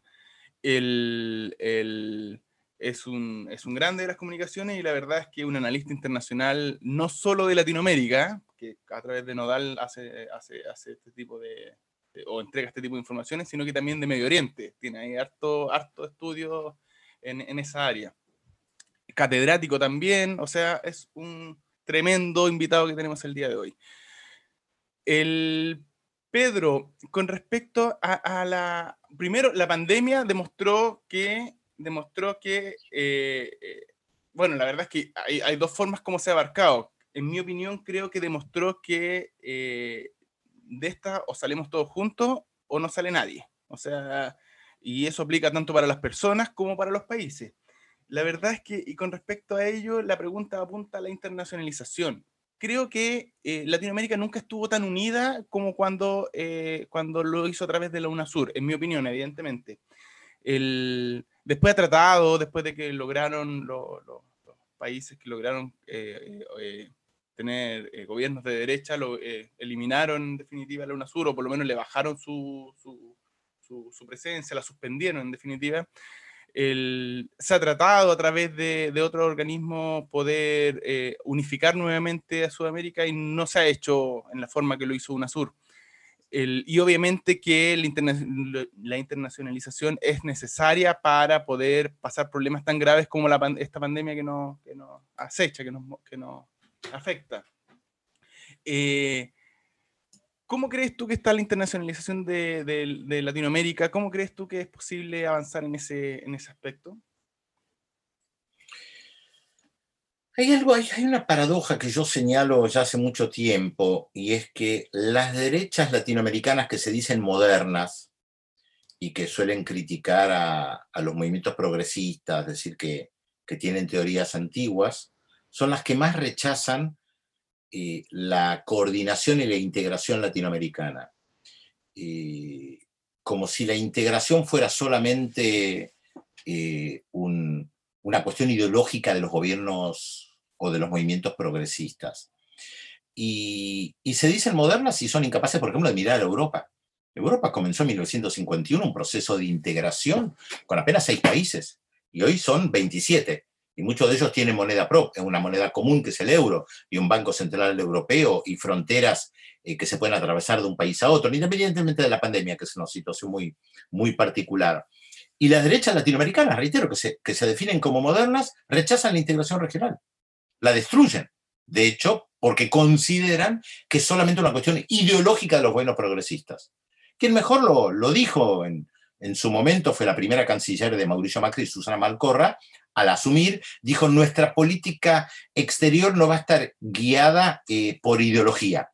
el, es, un, es un grande de las comunicaciones y la verdad es que un analista internacional, no solo de Latinoamérica, que a través de Nodal hace, hace, hace este tipo de, o entrega este tipo de informaciones, sino que también de Medio Oriente. Tiene ahí harto, harto estudio en, en esa área. Catedrático también, o sea, es un tremendo invitado que tenemos el día de hoy. El Pedro, con respecto a, la... Primero, la pandemia demostró que... Demostró que eh, eh, bueno, la verdad es que hay, dos formas como se ha abarcado. En mi opinión, creo que demostró que eh, de esta o salimos todos juntos o no sale nadie. O sea, y eso aplica tanto para las personas como para los países. La verdad es que, y con respecto a ello, la pregunta apunta a la internacionalización creo que eh, Latinoamérica nunca estuvo tan unida como cuando, eh, cuando lo hizo a través de la UNASUR, en mi opinión, evidentemente. Después ha tratado, después de que lograron los países que lograron tener gobiernos de derecha, lo, eliminaron en definitiva la UNASUR o por lo menos le bajaron su, su, su presencia, la suspendieron en definitiva se ha tratado a través de, de otros organismos poder eh, unificar nuevamente a Sudamérica y no se ha hecho en la forma que lo hizo UNASUR. El, y obviamente que la internacionalización es necesaria para poder pasar problemas tan graves como la, esta pandemia que nos, que nos acecha, que nos, que nos afecta. Eh, ¿Cómo crees tú que está la internacionalización de, Latinoamérica? ¿Cómo crees tú que es posible avanzar en ese, aspecto? Hay algo, hay, una paradoja que yo señalo ya hace mucho tiempo, y es que las derechas latinoamericanas que se dicen modernas y que suelen criticar a, los movimientos progresistas, es decir, que tienen teorías antiguas, son las que más rechazan la coordinación y la integración latinoamericana. Eh, como si la integración fuera solamente eh, una cuestión ideológica de los gobiernos o de los movimientos progresistas. Y, se dicen modernas y son incapaces, por ejemplo, de mirar a Europa. Europa comenzó en 1951 un proceso de integración con apenas seis países y hoy son 27 y muchos de ellos tienen moneda propia, una moneda común que es el euro, y un Banco Central Europeo y fronteras eh, que se pueden atravesar de un país a otro, independientemente de la pandemia, que es una situación muy, muy particular. Y las derechas latinoamericanas, reitero, que se, que se definen como modernas, rechazan la integración regional, la destruyen. De hecho, porque consideran que es solamente una cuestión ideológica de los buenos progresistas. Quien mejor lo, lo dijo en, en su momento fue la primera canciller de Mauricio Macri, Susana Malcorra, al asumir, dijo, nuestra política exterior no va a estar guiada eh, por ideología.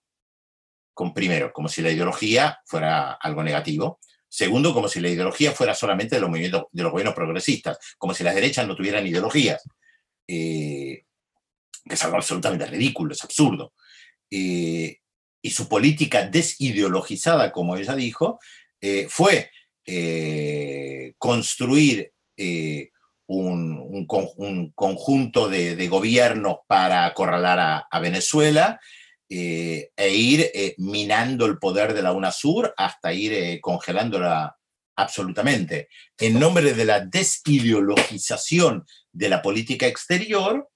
Con, primero, como si la ideología fuera algo negativo. Segundo, como si la ideología fuera solamente de los movimientos, de los gobiernos progresistas, como si las derechas no tuvieran ideologías. Eh, que es algo absolutamente ridículo, es absurdo. Eh, y su política desideologizada, como ella dijo, fue construir un, conjunto de, gobiernos para acorralar a, Venezuela eh, e ir eh, minando el poder de la UNASUR hasta ir eh, congelándola absolutamente. En nombre de la desideologización de la política exterior,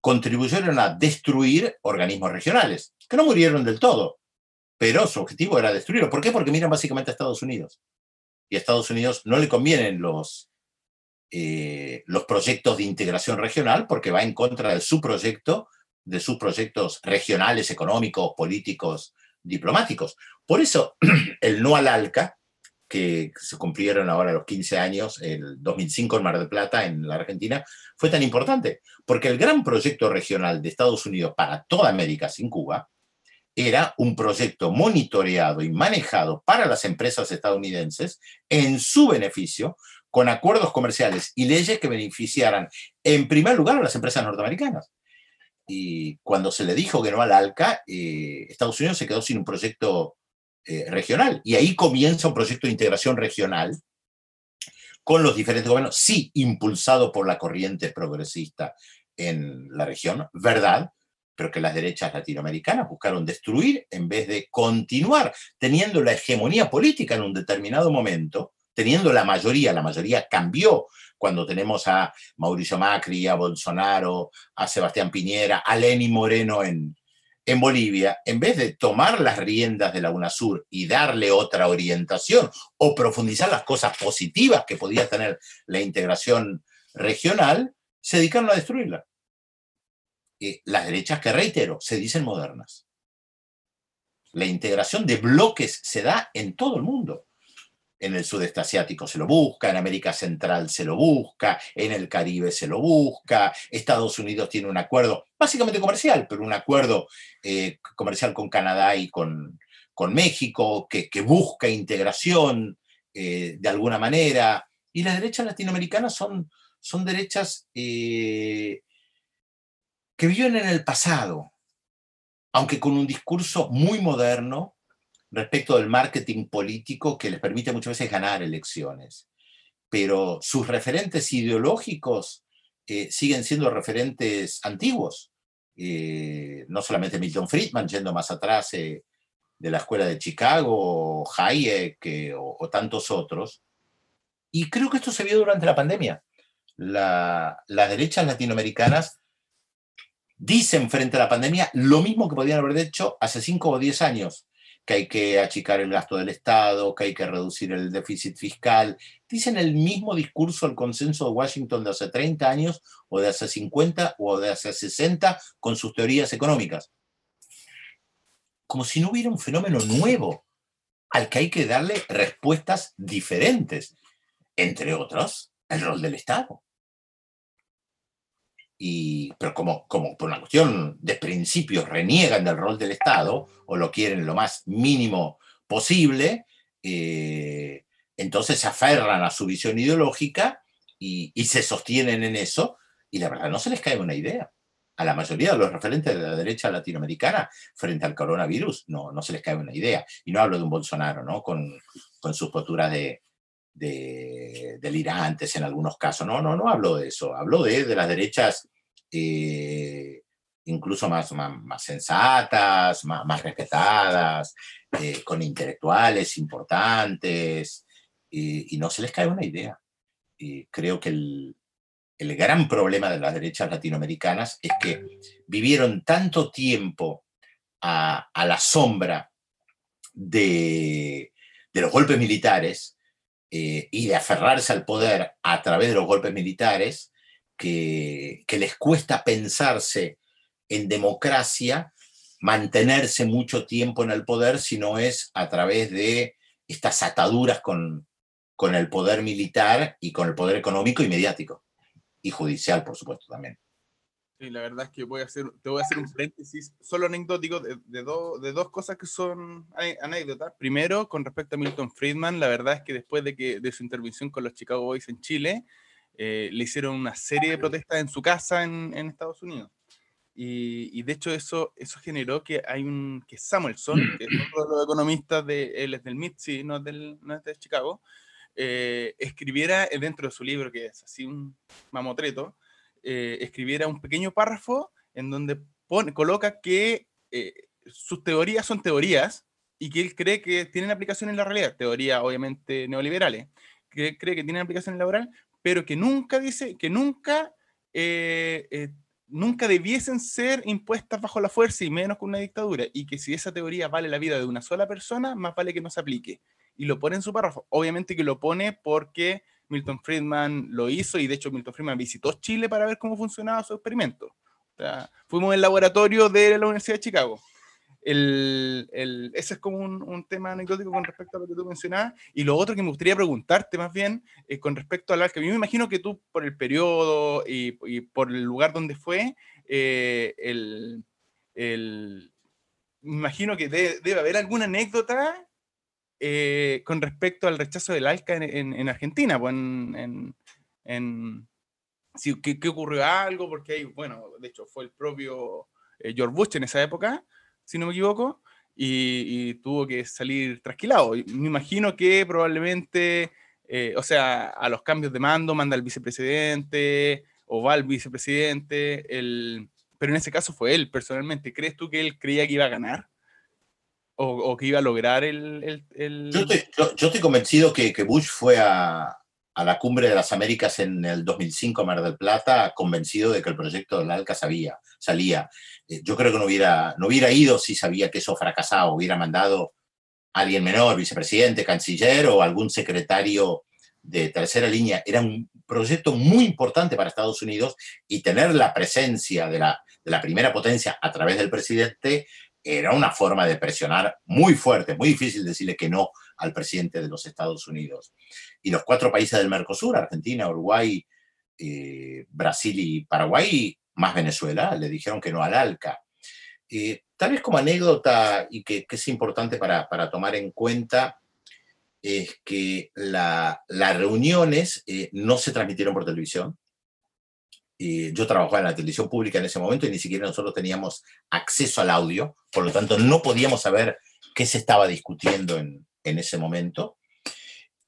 contribuyeron a destruir organismos regionales, que no murieron del todo, pero su objetivo era destruirlos. ¿Por qué? Porque miran básicamente a Estados Unidos. Y a Estados Unidos no le convienen los, eh, los proyectos de integración regional porque va en contra de su proyecto, de sus proyectos regionales, económicos, políticos, diplomáticos. Por eso el no al ALCA, que se cumplieron ahora los 15 años, el 2005 en Mar del Plata, en la Argentina, fue tan importante, porque el gran proyecto regional de Estados Unidos para toda América sin Cuba era un proyecto monitoreado y manejado para las empresas estadounidenses en su beneficio, con acuerdos comerciales y leyes que beneficiaran en primer lugar a las empresas norteamericanas. Y cuando se le dijo que no al ALCA, eh, Estados Unidos se quedó sin un proyecto eh, regional. Y ahí comienza un proyecto de integración regional con los diferentes gobiernos, sí impulsado por la corriente progresista en la región, verdad, pero que las derechas latinoamericanas buscaron destruir en vez de continuar teniendo la hegemonía política en un determinado momento teniendo la mayoría, la mayoría cambió cuando tenemos a Mauricio Macri, a Bolsonaro, a Sebastián Piñera, a Lenín Moreno en, en Bolivia, en vez de tomar las riendas de la UNASUR y darle otra orientación o profundizar las cosas positivas que podía tener la integración regional, se dedicaron a destruirla. las derechas que, reitero, se dicen modernas. La integración de bloques se da en todo el mundo en el sudeste asiático se lo busca, en América Central se lo busca, en el Caribe se lo busca, Estados Unidos tiene un acuerdo, básicamente comercial, pero un acuerdo eh, comercial con Canadá y con, con México, que, busca integración eh, de alguna manera. Y las derechas latinoamericanas son, son derechas eh, que viven en el pasado, aunque con un discurso muy moderno, respecto del marketing político que les permite muchas veces ganar elecciones. pero sus referentes ideológicos eh, siguen siendo referentes antiguos. Eh, no solamente Milton Friedman, yendo más atrás de la escuela de Chicago, Hayek o, tantos otros. Y creo que esto se vio durante la pandemia. las derechas latinoamericanas dicen frente a la pandemia lo mismo que podían haber hecho hace 5 o 10 años, que hay que achicar el gasto del Estado, que hay que reducir el déficit fiscal. Dicen el mismo discurso al consenso de Washington de hace 30 años o de hace 50 o de hace 60 con sus teorías económicas. Como si no hubiera un fenómeno nuevo al que hay que darle respuestas diferentes, entre otros, el rol del Estado pero como, como por una cuestión de principios reniegan del rol del Estado o lo quieren lo más mínimo posible, eh, entonces se aferran a su visión ideológica y, se sostienen en eso y la verdad no se les cae una idea. A la mayoría de los referentes de la derecha latinoamericana frente al coronavirus no, no se les cae una idea. Y no hablo de un Bolsonaro, ¿no? Con, con sus posturas de, de, delirantes en algunos casos. No, no, no hablo de eso. Hablo de, de las derechas eh, incluso más, más, sensatas, más, respetadas, eh, con intelectuales importantes, y no se les cae una idea. Y creo que el, el gran problema de las derechas latinoamericanas es que vivieron tanto tiempo a, a la sombra de, de, los golpes militares eh, y de aferrarse al poder a través de los golpes militares, que, les cuesta pensarse en democracia, mantenerse mucho tiempo en el poder, si no es a través de estas ataduras con, con el poder militar y con el poder económico y mediático, y judicial, por supuesto, también. Sí, la verdad es que voy a hacer, te voy a hacer un paréntesis solo anecdótico de, de, de dos cosas que son anécdotas. Primero, con respecto a Milton Friedman, la verdad es que después de, que, de su intervención con los Chicago Boys en Chile, eh, le hicieron una serie de protestas en su casa en, en Estados Unidos. Y, y, de hecho eso, eso generó que hay un, que Samuelson, que es uno de los economistas, de, él es del MIT, no es, del, no es de Chicago, eh, escribiera dentro de su libro, que es así un mamotreto, eh, escribiera un pequeño párrafo en donde pone, coloca que sus teorías son teorías y que él cree que tienen aplicación en la realidad, teorías obviamente neoliberales, que cree que tienen aplicación laboral, pero que nunca dice, que nunca, eh, eh, nunca debiesen ser impuestas bajo la fuerza y menos con una dictadura, y que si esa teoría vale la vida de una sola persona, más vale que no se aplique. Y lo pone en su párrafo. Obviamente que lo pone porque Milton Friedman lo hizo, y de hecho Milton Friedman visitó Chile para ver cómo funcionaba su experimento. O sea, fuimos al laboratorio de la Universidad de Chicago el, el, ese es como un, un, tema anecdótico con respecto a lo que tú mencionabas. Y lo otro que me gustaría preguntarte más bien es con respecto al que Yo me imagino que tú, por el periodo y, y por el lugar donde fue, eh, el, el, me imagino que debe, haber alguna anécdota eh, con respecto al rechazo del ALCA en, en, Argentina. Pues en, en si, ¿qué, ¿qué, ocurrió algo? Porque hay, bueno, de hecho fue el propio eh, George Bush en esa época si no me equivoco, y, tuvo que salir trasquilado. Me imagino que probablemente, eh, o sea, a los cambios de mando manda el vicepresidente o va el vicepresidente, el, pero en ese caso fue él personalmente. ¿Crees tú que él creía que iba a ganar? ¿O, que iba a lograr el...? el, Yo, estoy, convencido que, que Bush fue a, a la cumbre de las Américas en el 2005 a Mar del Plata, convencido de que el proyecto del ALCA sabía, salía. Eh, yo creo que no hubiera, no hubiera ido si sabía que eso fracasaba, hubiera mandado a alguien menor, vicepresidente, canciller o algún secretario de tercera línea. Era un proyecto muy importante para Estados Unidos y tener la presencia de la, de la primera potencia a través del presidente era una forma de presionar muy fuerte, muy difícil decirle que no al presidente de los Estados Unidos. Y los cuatro países del Mercosur, Argentina, Uruguay, eh, Brasil y Paraguay, más Venezuela, le dijeron que no al ALCA. Eh, tal vez como anécdota y que, es importante para, tomar en cuenta, es que las reuniones eh, no se transmitieron por televisión, yo trabajaba en la televisión pública en ese momento y ni siquiera nosotros teníamos acceso al audio, por lo tanto no podíamos saber qué se estaba discutiendo en, en ese momento.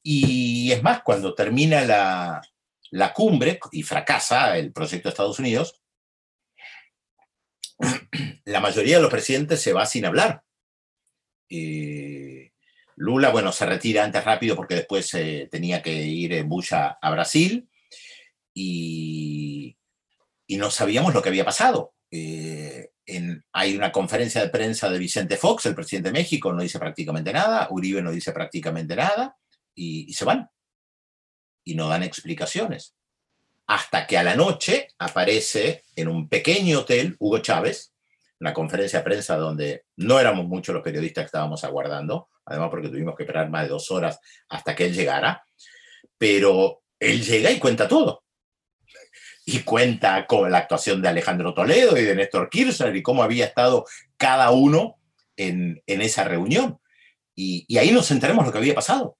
Y es más, cuando termina la, la cumbre y fracasa el proyecto de Estados Unidos, la mayoría de los presidentes se va sin hablar. Eh, Lula, bueno, se retira antes rápido porque después eh, tenía que ir en Bush a, Brasil y, no sabíamos lo que había pasado. Eh, hay una conferencia de prensa de Vicente Fox, el presidente de México, no dice prácticamente nada, Uribe no dice prácticamente nada y se van y no dan explicaciones. Hasta que a la noche aparece en un pequeño hotel Hugo Chávez, una conferencia de prensa donde no éramos muchos los periodistas que estábamos aguardando, además porque tuvimos que esperar más de dos horas hasta que él llegara, pero él llega y cuenta todo. Y cuenta con la actuación de Alejandro Toledo y de Néstor Kirchner y cómo había estado cada uno en, esa reunión. Y, y ahí nos enteramos lo que había pasado.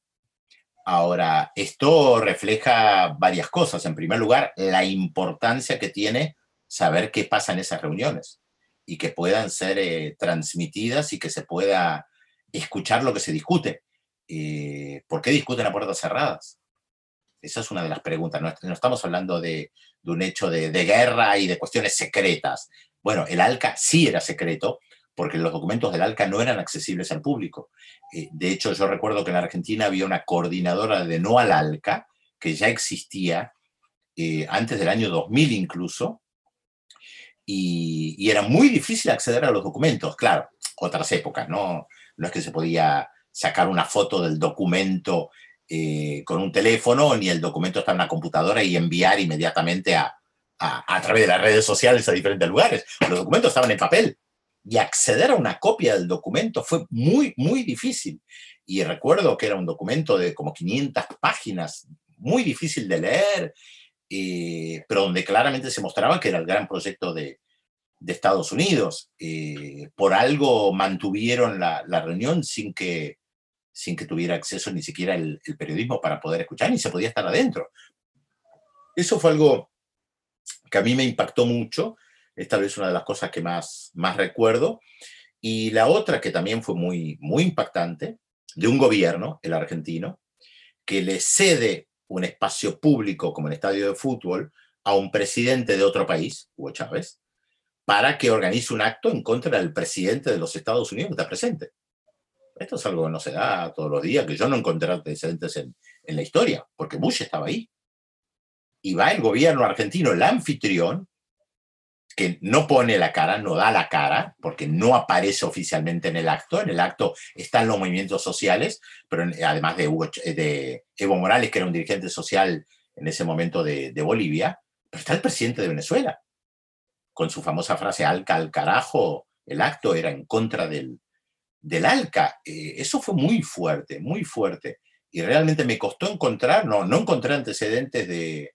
Ahora, esto refleja varias cosas. En primer lugar, la importancia que tiene saber qué pasa en esas reuniones y que puedan ser eh, transmitidas y que se pueda escuchar lo que se discute. Eh, ¿Por qué discuten a puertas cerradas? Esa es una de las preguntas. No, estamos hablando de, un hecho de, guerra y de cuestiones secretas. Bueno, el ALCA sí era secreto, porque los documentos del ALCA no eran accesibles al público. Eh, de hecho, yo recuerdo que en Argentina había una coordinadora de no al ALCA, que ya existía eh, antes del año 2000 incluso, y, era muy difícil acceder a los documentos. Claro, otras épocas, ¿no? No es que se podía sacar una foto del documento eh, con un teléfono, ni el documento está en una computadora y enviar inmediatamente a, a, a, través de las redes sociales a diferentes lugares. Los documentos estaban en papel y acceder a una copia del documento fue muy, muy difícil. Y recuerdo que era un documento de como 500 páginas, muy difícil de leer, eh, pero donde claramente se mostraba que era el gran proyecto de, de Estados Unidos. Eh, por algo mantuvieron la, la, reunión sin que, sin que tuviera acceso ni siquiera el, periodismo para poder escuchar, ni se podía estar adentro. Eso fue algo que a mí me impactó mucho esta vez una de las cosas que más, más recuerdo. Y la otra que también fue muy, muy impactante, de un gobierno, el argentino, que le cede un espacio público como el estadio de fútbol a un presidente de otro país, Hugo Chávez, para que organice un acto en contra del presidente de los Estados Unidos que está presente. Esto es algo que no se da todos los días, que yo no encontré antecedentes en, en la historia, porque Bush estaba ahí. Y va el gobierno argentino, el anfitrión, que no pone la cara, no da la cara, porque no aparece oficialmente en el acto. En el acto están los movimientos sociales, pero además de, de Evo Morales, que era un dirigente social en ese momento de, Bolivia, pero está el presidente de Venezuela, con su famosa frase Alca al carajo, el acto era en contra del, del Alca. Eh, eso fue muy fuerte, muy fuerte. Y realmente me costó encontrar, no, no encontré antecedentes de,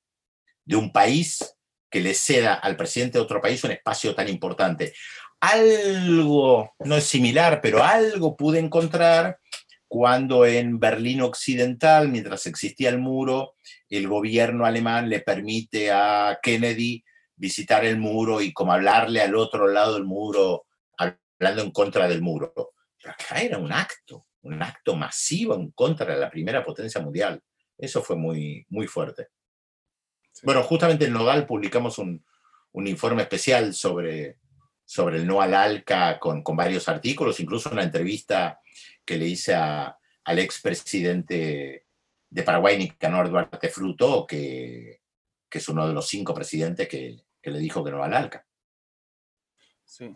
de un país que le ceda al presidente de otro país un espacio tan importante. Algo, no es similar, pero algo pude encontrar cuando en Berlín Occidental, mientras existía el muro, el gobierno alemán le permite a Kennedy visitar el muro y como hablarle al otro lado del muro, hablando en contra del muro. Acá era un acto, un acto masivo en contra de la primera potencia mundial. Eso fue muy, muy fuerte. Bueno, justamente en Nodal publicamos un, informe especial sobre, sobre el no al ALCA con, con, varios artículos, incluso una entrevista que le hice a, al expresidente de Paraguay, Nicanor Duarte Fruto, que, que es uno de los cinco presidentes que, que le dijo que no al ALCA. Sí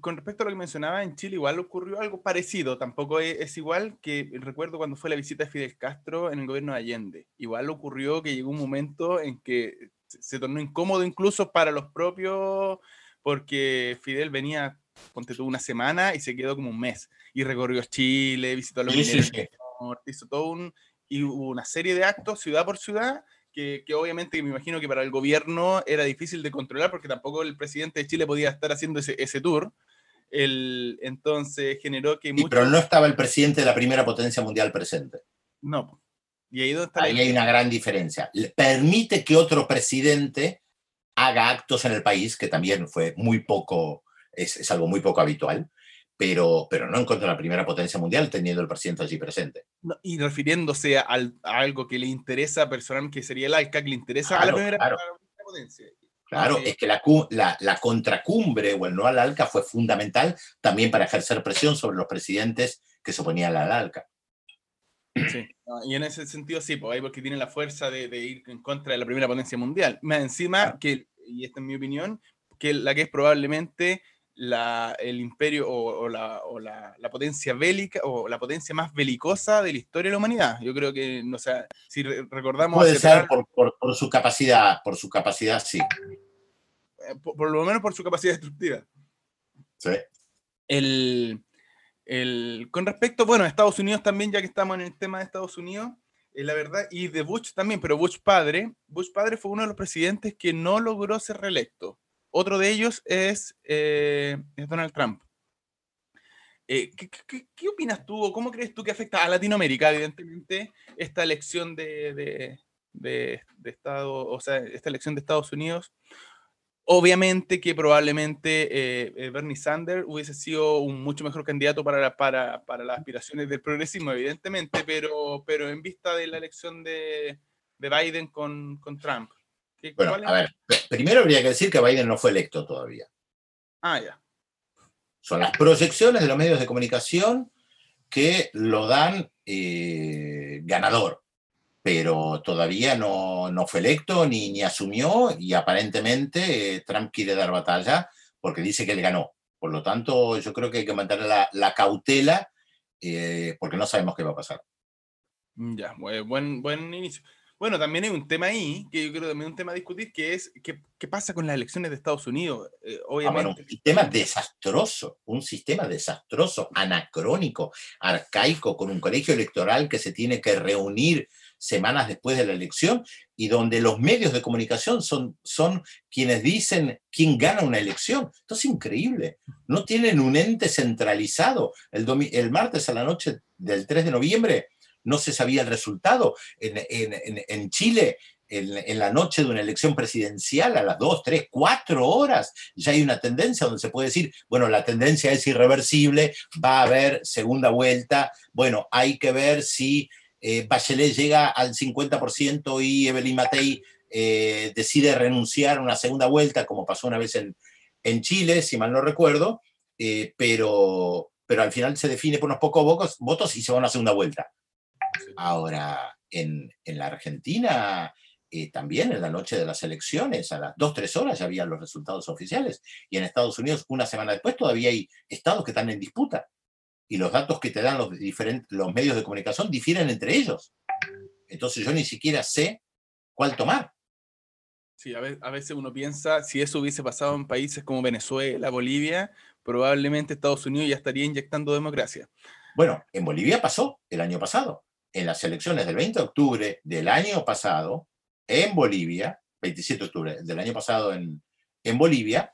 con respecto a lo que mencionaba, en Chile igual ocurrió algo parecido, tampoco es, igual que recuerdo cuando fue la visita de Fidel Castro en el gobierno de Allende. Igual ocurrió que llegó un momento en que se tornó incómodo incluso para los propios, porque Fidel venía, ponte tú, una semana y se quedó como un mes. Y recorrió Chile, visitó a los sí, hizo todo un... Y hubo una serie de actos, ciudad por ciudad, que, obviamente me imagino que para el gobierno era difícil de controlar porque tampoco el presidente de Chile podía estar haciendo ese, ese tour. El, entonces generó que... Pero no estaba el presidente de la primera potencia mundial presente. No. Y ahí, está ahí hay una gran diferencia. Permite que otro presidente haga actos en el país, que también fue muy poco, es, es algo muy poco habitual, pero, pero no en contra de la primera potencia mundial teniendo el presidente allí presente. y refiriéndose a, algo que le interesa personalmente, que sería el ALCA, que le interesa a la primera, potencia. Claro, es que la, la, contracumbre o el no al ALCA fue fundamental también para ejercer presión sobre los presidentes que se oponían al ALCA. Sí, y en ese sentido sí, pues porque tiene la fuerza de, ir en contra de la primera potencia mundial. Más encima, que, y esta es mi opinión, que la que es probablemente la, el imperio o, la, o la, la, potencia bélica o la potencia más belicosa de la historia de la humanidad. Yo creo que, no sé, si recordamos... Puede ser por, por, por, su capacidad, por su capacidad, sí. Eh, por, lo menos por su capacidad destructiva. Sí. El, el, con respecto, bueno, Estados Unidos también, ya que estamos en el tema de Estados Unidos, eh, la verdad, y de Bush también, pero Bush padre, Bush padre fue uno de los presidentes que no logró ser reelecto. Otro de ellos es, eh, Donald Trump. Eh, ¿qué, opinas tú o cómo crees tú que afecta a Latinoamérica, evidentemente, esta elección de, de, Estado, o sea, esta elección de Estados Unidos? Obviamente que probablemente eh, Bernie Sanders hubiese sido un mucho mejor candidato para, para, para, las aspiraciones del progresismo, evidentemente, pero, pero en vista de la elección de, Biden con, con Trump. Bueno, a ver, primero habría que decir que Biden no fue electo todavía. Ah, ya. Son las proyecciones de los medios de comunicación que lo dan eh, ganador, pero todavía no, no, fue electo ni, ni asumió y aparentemente eh, Trump quiere dar batalla porque dice que él ganó. Por lo tanto, yo creo que hay que mantener la, cautela eh, porque no sabemos qué va a pasar. Ya, buen, buen inicio. Bueno, también hay un tema ahí, que yo creo también es un tema a discutir, que es qué, qué pasa con las elecciones de Estados Unidos. Eh, obviamente. Ah, un sistema desastroso, un sistema desastroso, anacrónico, arcaico, con un colegio electoral que se tiene que reunir semanas después de la elección y donde los medios de comunicación son, son quienes dicen quién gana una elección. Esto es increíble. No tienen un ente centralizado. El, el martes a la noche del 3 de noviembre no se sabía el resultado. En, Chile, en, la noche de una elección presidencial, a las 2, 3, 4 horas, ya hay una tendencia donde se puede decir, bueno, la tendencia es irreversible, va a haber segunda vuelta, bueno, hay que ver si eh, Bachelet llega al 50% y Evelyn Matei eh, decide renunciar a una segunda vuelta, como pasó una vez en, Chile, si mal no recuerdo, eh, pero, pero al final se define por unos pocos votos y se va a una segunda vuelta. Ahora, en, la Argentina, eh, también en la noche de las elecciones, a las 2, 3 horas ya habían los resultados oficiales. Y en Estados Unidos, una semana después, todavía hay estados que están en disputa. Y los datos que te dan los, diferentes, los medios de comunicación difieren entre ellos. Entonces yo ni siquiera sé cuál tomar. Sí, a veces uno piensa, si eso hubiese pasado en países como Venezuela, Bolivia, probablemente Estados Unidos ya estaría inyectando democracia. Bueno, en Bolivia pasó el año pasado en las elecciones del 20 de octubre del año pasado en Bolivia, 27 de octubre del año pasado en, en Bolivia,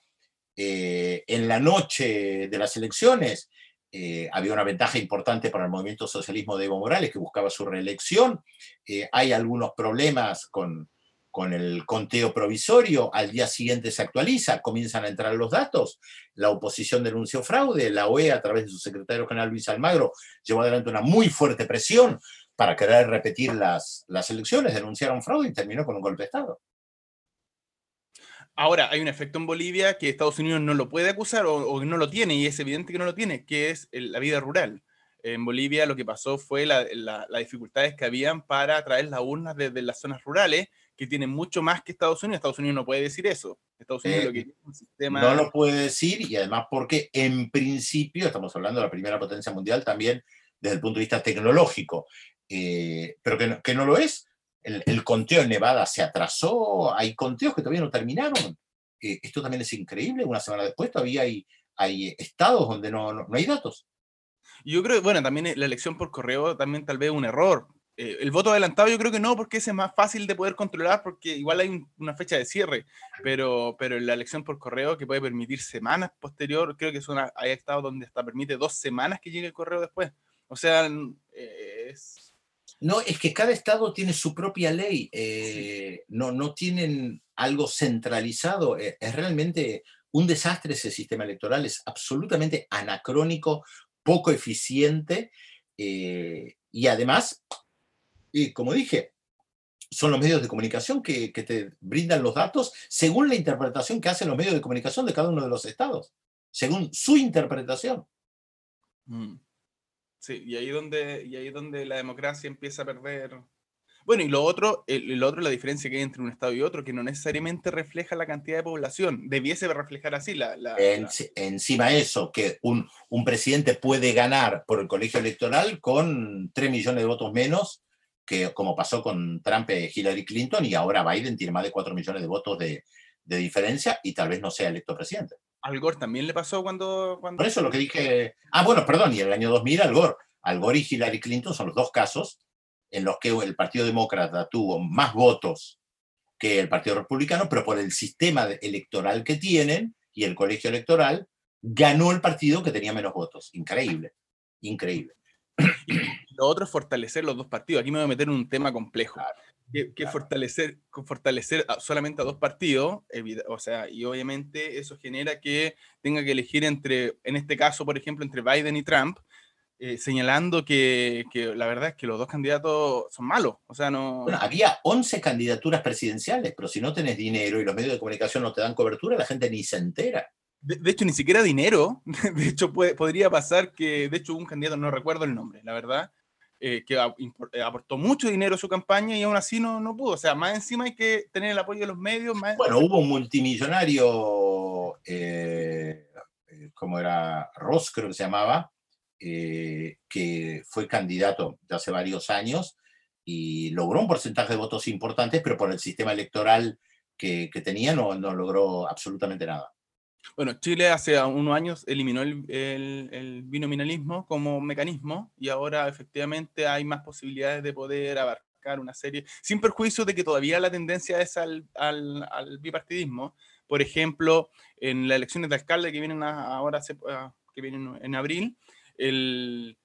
eh, en la noche de las elecciones eh, había una ventaja importante para el movimiento socialismo de Evo Morales, que buscaba su reelección. Eh, hay algunos problemas con, con el conteo provisorio, al día siguiente se actualiza, comienzan a entrar los datos, la oposición denunció fraude, la OEA a través de su secretario general Luis Almagro llevó adelante una muy fuerte presión para querer repetir las, las elecciones, denunciaron fraude y terminó con un golpe de Estado. Ahora, hay un efecto en Bolivia que Estados Unidos no lo puede acusar o, no lo tiene, y es evidente que no lo tiene, que es la vida rural. En Bolivia lo que pasó fue las dificultades que habían para traer las urnas desde las zonas rurales, que tienen mucho más que Estados Unidos. Estados Unidos no puede decir eso. Estados Unidos lo que eh, un sistema... No lo puede decir, y además porque en principio, estamos hablando de la primera potencia mundial también desde el punto de vista tecnológico. Eh, pero que no, lo es. El, conteo en Nevada se atrasó, hay conteos que todavía no terminaron. Eh, esto también es increíble, una semana después todavía hay, hay estados donde no, no, hay datos. Yo creo que, bueno, también la elección por correo también tal vez un error. Eh, el voto adelantado yo creo que no, porque ese es más fácil de poder controlar, porque igual hay una fecha de cierre, pero, pero la elección por correo que puede permitir semanas posterior, creo que es una, hay estados donde hasta permite dos semanas que llegue el correo después. O sea, es, no, es que cada estado tiene su propia ley, eh, no, no tienen algo centralizado, eh, es realmente un desastre ese sistema electoral, es absolutamente anacrónico, poco eficiente eh, y además, y como dije, son los medios de comunicación que, te brindan los datos según la interpretación que hacen los medios de comunicación de cada uno de los estados, según su interpretación. Mm. Sí, y ahí donde, y ahí donde la democracia empieza a perder bueno, y lo otro, el, otro, la diferencia que hay entre un Estado y otro, que no necesariamente refleja la cantidad de población. Debiese reflejar así la... la, Encima eso, que un, un, presidente puede ganar por el colegio electoral con 3 millones de votos menos, que como pasó con Trump y Hillary Clinton, y ahora Biden tiene más de 4 millones de votos de, de diferencia y tal vez no sea electo presidente. Al Gore también le pasó cuando, cuando... Por eso lo que dije... Ah, bueno, perdón, y en el año 2000 Al Gore. Al Gore y Hillary Clinton son los dos casos en los que el Partido Demócrata tuvo más votos que el Partido Republicano, pero por el sistema electoral que tienen y el colegio electoral, ganó el partido que tenía menos votos. Increíble, increíble. lo otro es fortalecer los dos partidos. Aquí me voy a meter en un tema complejo. Que, fortalecer, fortalecer solamente a dos partidos, o sea, y obviamente eso genera que tenga que elegir entre, en este caso, por ejemplo, entre Biden y Trump, eh, señalando que, que, la verdad es que los dos candidatos son malos. O sea, no... Bueno, había 11 candidaturas presidenciales, pero si no tenés dinero y los medios de comunicación no te dan cobertura, la gente ni se entera. De, hecho, ni siquiera dinero. De hecho, puede, podría pasar que, de hecho, un candidato, no recuerdo el nombre, la verdad, eh, que eh, aportó mucho dinero a su campaña y aún así no, no pudo. O sea, más encima hay que tener el apoyo de los medios. Bueno, hubo un multimillonario, como era Ross, creo que se llamaba, eh, que fue candidato de hace varios años y logró un porcentaje de votos importantes, pero por el sistema electoral que, tenía no, no, logró absolutamente nada. Bueno, Chile hace unos años eliminó el, el, binominalismo como mecanismo y ahora efectivamente hay más posibilidades de poder abarcar una serie, sin perjuicio de que todavía la tendencia es al, al, al bipartidismo. Por ejemplo, en las elecciones de alcalde que vienen ahora, que vienen en abril, el,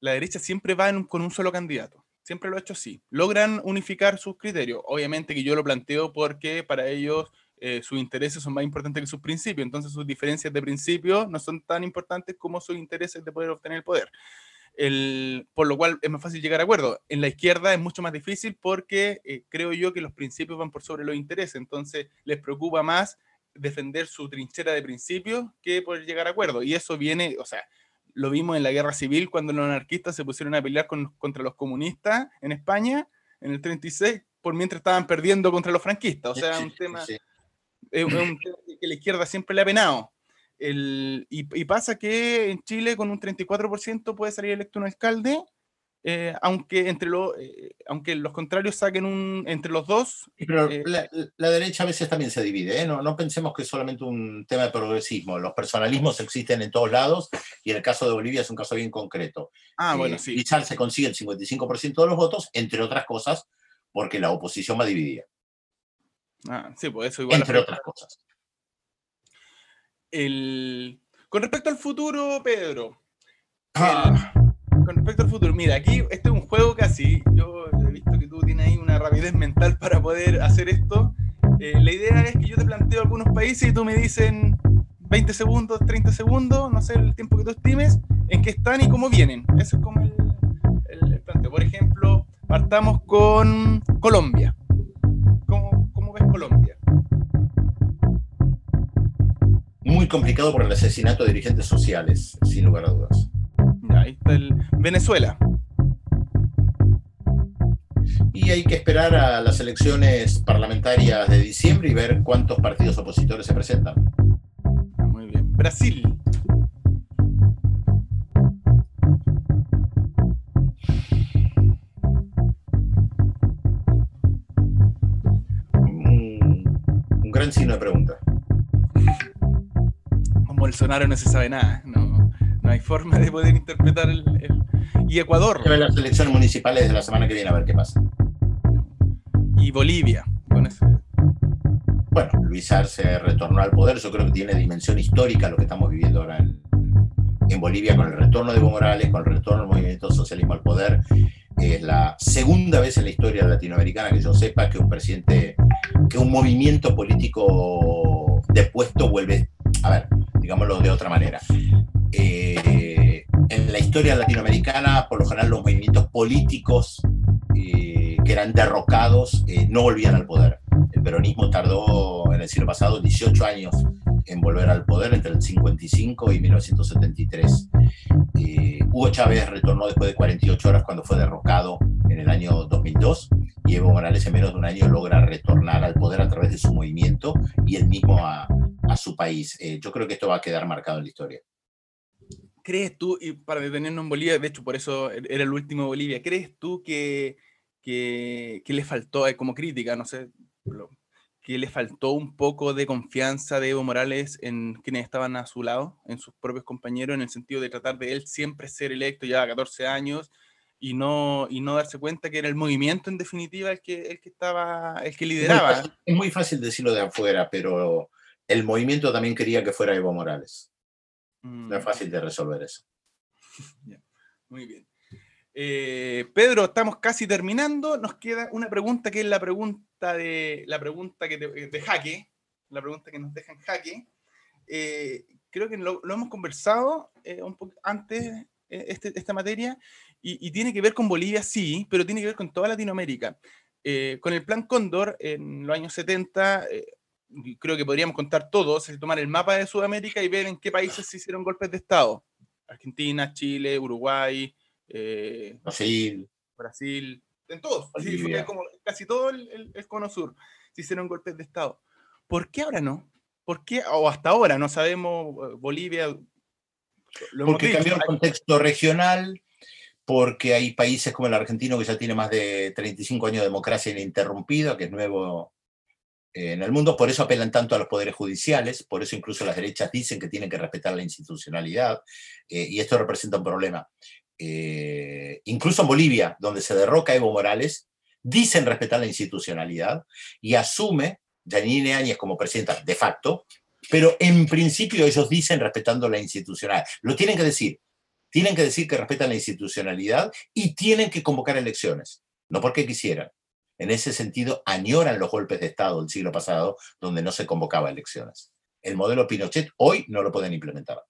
la derecha siempre va con un solo candidato. Siempre lo ha hecho así. Logran unificar sus criterios. Obviamente que yo lo planteo porque para ellos eh, sus intereses son más importantes que sus principios. Entonces sus diferencias de principios no son tan importantes como sus intereses de poder obtener el poder. El, por lo cual es más fácil llegar a acuerdo. En la izquierda es mucho más difícil porque eh, creo yo que los principios van por sobre los intereses. Entonces les preocupa más defender su trinchera de principios que poder llegar a acuerdo. Y eso viene, o sea, lo vimos en la guerra civil cuando los anarquistas se pusieron a pelear contra los comunistas en España en el 36, por mientras estaban perdiendo contra los franquistas. O sea, un tema, es un tema que la izquierda siempre le ha penado. El, y, y, pasa que en Chile con un 34% puede salir electo un alcalde eh, aunque, entre lo, eh, aunque los contrarios saquen un, entre los dos. Pero eh, la, derecha a veces también se divide, ¿no? no pensemos que es solamente un tema de progresismo, los personalismos existen en todos lados y el caso de Bolivia es un caso bien concreto. Ah, bueno, sí. Richard se consigue el 55% de los votos, entre otras cosas, porque la oposición va dividida. Ah, sí, pues eso igual. Entre otras cosas. El... Con respecto al futuro, Pedro. Ah con respecto al futuro, mira, aquí este es un juego casi. Yo he visto que tú tienes ahí una rapidez mental para poder hacer esto. Eh, la idea es que yo te planteo algunos países y tú me dicen 20 segundos, 30 segundos, no sé el tiempo que tú estimes, en qué están y cómo vienen. Eso es como el, el, planteo. Por ejemplo, partamos con Colombia. Muy complicado por el asesinato de dirigentes sociales, sin lugar a dudas ahí está el Venezuela. Y hay que esperar a las elecciones parlamentarias de diciembre y ver cuántos partidos opositores se presentan. Ah, muy bien. Brasil. Un, gran signo de pregunta. Bolsonaro no se sabe nada. No, no hay forma de poder interpretar el... Y Ecuador. ver las elecciones municipales de la semana que viene a ver qué pasa. Y Bolivia. Bueno, Luis Arce retornó al poder, yo creo que tiene dimensión histórica lo que estamos viviendo ahora en, en Bolivia con el retorno de Evo Morales, con el retorno del movimiento socialismo al poder. Es la segunda vez en la historia latinoamericana que yo sepa que un presidente, que un movimiento político de puesto vuelve, a ver, digámoslo de otra manera. Eh, en la historia latinoamericana, por lo general, los movimientos políticos eh, que eran derrocados eh, no volvían al poder. El peronismo tardó en el siglo pasado 18 años en volver al poder, entre el 55 y 1973. Hugo Chávez retornó después de 48 horas cuando fue derrocado en el año 2002 y Evo Morales en menos de un año logra retornar al poder a través de su movimiento y él mismo a, a su país. yo creo que esto va a quedar marcado en la historia. ¿Crees tú, y para detenernos en Bolivia, de hecho por eso er, era el último Bolivia, ¿crees tú que, que, le faltó, eh, como crítica, no sé, que le faltó un poco de confianza de Evo Morales en quienes estaban a su lado, en sus propios compañeros, en el sentido de tratar de él siempre ser electo ya a 14 años y no, y no darse cuenta que era el movimiento en definitiva el que, el que estaba, el que lideraba? es muy fácil decirlo de afuera, pero el movimiento también quería que fuera Evo Morales. No es mm. fácil de resolver eso. Muy bien. Eh, Pedro, estamos casi terminando. Nos queda una pregunta que es la pregunta de la pregunta que de jaque, la pregunta que nos deja en jaque. Eh, creo que lo, hemos conversado eh, un poco antes este, esta materia y, y, tiene que ver con Bolivia, sí, pero tiene que ver con toda Latinoamérica. con el Plan Cóndor en los años 70 creo que podríamos contar todos, es tomar el mapa de Sudamérica y ver en qué países se hicieron golpes de Estado. Argentina, Chile, Uruguay, eh, Brasil. Brasil, en todos, casi todo el, cono sur se hicieron golpes de Estado. ¿Por qué ahora no? ¿Por qué? O hasta ahora no sabemos, eh, Bolivia... porque cambió el contexto regional, porque hay países como el argentino que ya tiene más de 35 años de democracia ininterrumpida, que es nuevo en el mundo, por eso apelan tanto a los poderes judiciales, por eso incluso las derechas dicen que tienen que respetar la institucionalidad, eh, y esto representa un problema. Eh, incluso en Bolivia, donde se derroca Evo Morales, dicen respetar la institucionalidad y asume Janine Áñez como presidenta de facto, pero en principio ellos dicen respetando la institucionalidad. Lo tienen que decir. Tienen que decir que respetan la institucionalidad y tienen que convocar elecciones. No porque quisieran, en ese sentido, añoran los golpes de Estado del siglo pasado, donde no se convocaba elecciones. El modelo Pinochet hoy no lo pueden implementar.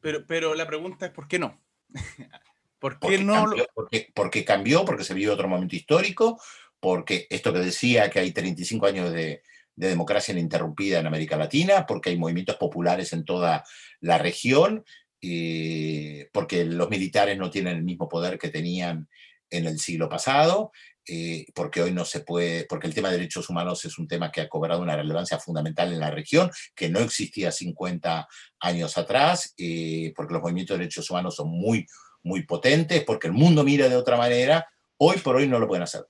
Pero, pero la pregunta es, ¿por qué no? ¿Por qué porque no? Cambió, porque, cambió, porque se vivió otro momento histórico, porque esto que decía que hay 35 años de, democracia ininterrumpida en América Latina, porque hay movimientos populares en toda la región, eh, porque los militares no tienen el mismo poder que tenían en el siglo pasado, eh, porque hoy no se puede, porque el tema de derechos humanos es un tema que ha cobrado una relevancia fundamental en la región, que no existía 50 años atrás, eh, porque los movimientos de derechos humanos son muy, muy potentes, porque el mundo mira de otra manera, hoy por hoy no lo pueden hacer.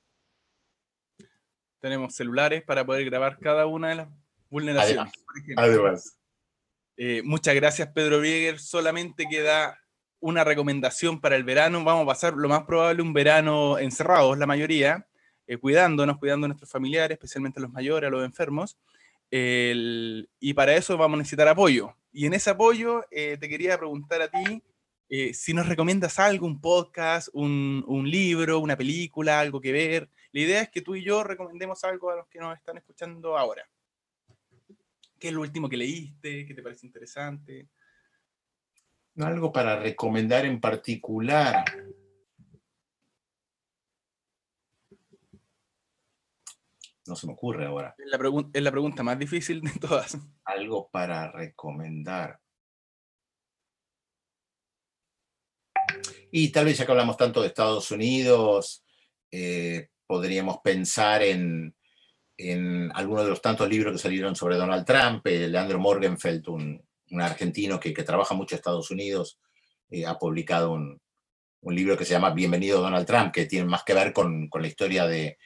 Tenemos celulares para poder grabar cada una de las vulneraciones. Además. Eh, muchas gracias, Pedro Brieger. Solamente queda una recomendación para el verano. Vamos a pasar lo más probable un verano encerrados, la mayoría, eh, cuidándonos, cuidando a nuestros familiares, especialmente a los mayores, a los enfermos. y para eso vamos a necesitar apoyo. Y en ese apoyo eh, te quería preguntar a ti si nos recomiendas algo, un podcast, un, libro, una película, algo que ver. La idea es que tú y yo recomendemos algo a los que nos están escuchando ahora. ¿Qué es lo último que leíste? ¿Qué te parece interesante? Algo para recomendar en particular. No se me ocurre ahora. Es la, es la pregunta más difícil de todas. Algo para recomendar. Y tal vez ya que hablamos tanto de Estados Unidos, eh, podríamos pensar en, en algunos de los tantos libros que salieron sobre Donald Trump, el Leandro Morgenfeld, un, argentino que, trabaja mucho en Estados Unidos, eh, ha publicado un, libro que se llama Bienvenido Donald Trump, que tiene más que ver con, la historia de,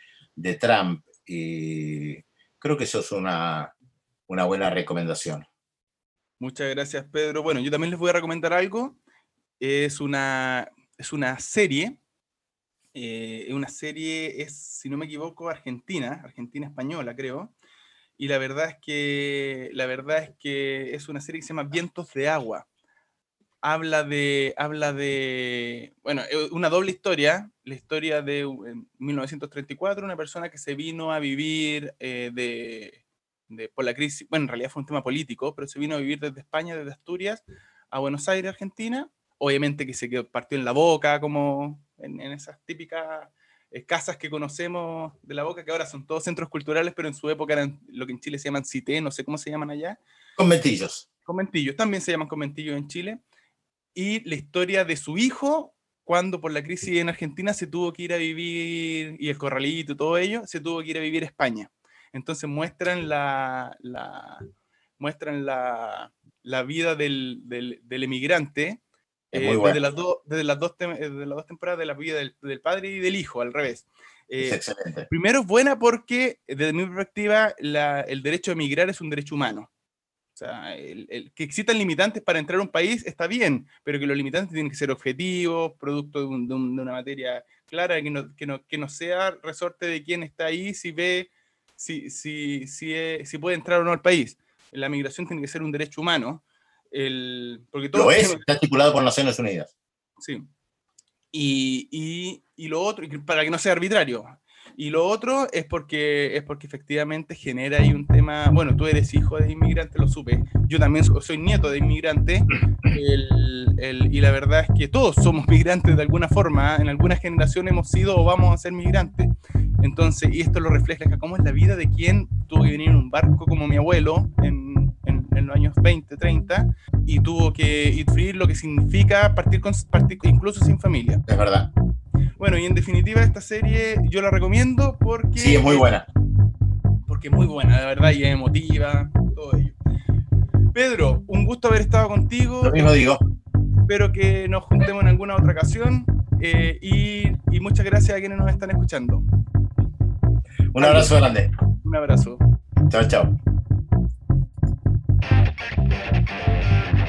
Trump. Y creo que eso es una, buena recomendación. Muchas gracias, Pedro. Bueno, yo también les voy a recomendar algo. Es una, es una serie. Eh, una serie, es, si no me equivoco, argentina, argentina-española, creo y la verdad es que la verdad es que es una serie que se llama Vientos de agua. Habla de habla de bueno, una doble historia, la historia de 1934, una persona que se vino a vivir eh, de, por la crisis, bueno, en realidad fue un tema político, pero se vino a vivir desde España, desde Asturias, a Buenos Aires, Argentina. Obviamente que se quedó, partió en la boca, como en, esas típicas eh, casas que conocemos de la boca, que ahora son todos centros culturales, pero en su época eran lo que en Chile se llaman cité, no sé cómo se llaman allá. Conventillos. Conventillos, también se llaman conventillos en Chile. Y la historia de su hijo, cuando por la crisis en Argentina se tuvo que ir a vivir, y el corralito y todo ello, se tuvo que ir a vivir a España. Entonces muestran la, muestran la, la vida del, del, del emigrante eh, desde, las desde, las dos eh, las dos temporadas de la vida del, del padre y del hijo, al revés. Eh, excelente. Primero es buena porque, desde mi perspectiva, la, el derecho a emigrar es un derecho humano. O sea, el, el, que existan limitantes para entrar a un país está bien, pero que los limitantes tienen que ser objetivos, producto de, un, de, un, de una materia clara, que no, que, no, que no sea resorte de quién está ahí, si ve si, si, si, si, puede entrar o no al país. La migración tiene que ser un derecho humano. El, porque todo lo es, está estipulado por Naciones Unidas. Sí. Y, y, y, lo otro, para que no sea arbitrario. Y lo otro es porque, es porque efectivamente genera ahí un tema, bueno, tú eres hijo de inmigrante, lo supe, yo también soy nieto de inmigrante, el, el, y la verdad es que todos somos migrantes de alguna forma, en alguna generación hemos sido o vamos a ser migrantes, entonces, y esto lo refleja acá, cómo es la vida de quien tuvo que venir en un barco como mi abuelo en, en, los años 20, 30, y tuvo que sufrir lo que significa partir, con, partir incluso sin familia. Es verdad. Bueno, y en definitiva esta serie yo la recomiendo porque... Sí, es muy buena. Porque es muy buena, de verdad, y es emotiva, todo ello. Pedro, un gusto haber estado contigo. Lo mismo digo. Espero que nos juntemos en alguna otra ocasión eh, y, y muchas gracias a quienes nos están escuchando. Un abrazo grande. Un abrazo. Chao, chao. Thank you.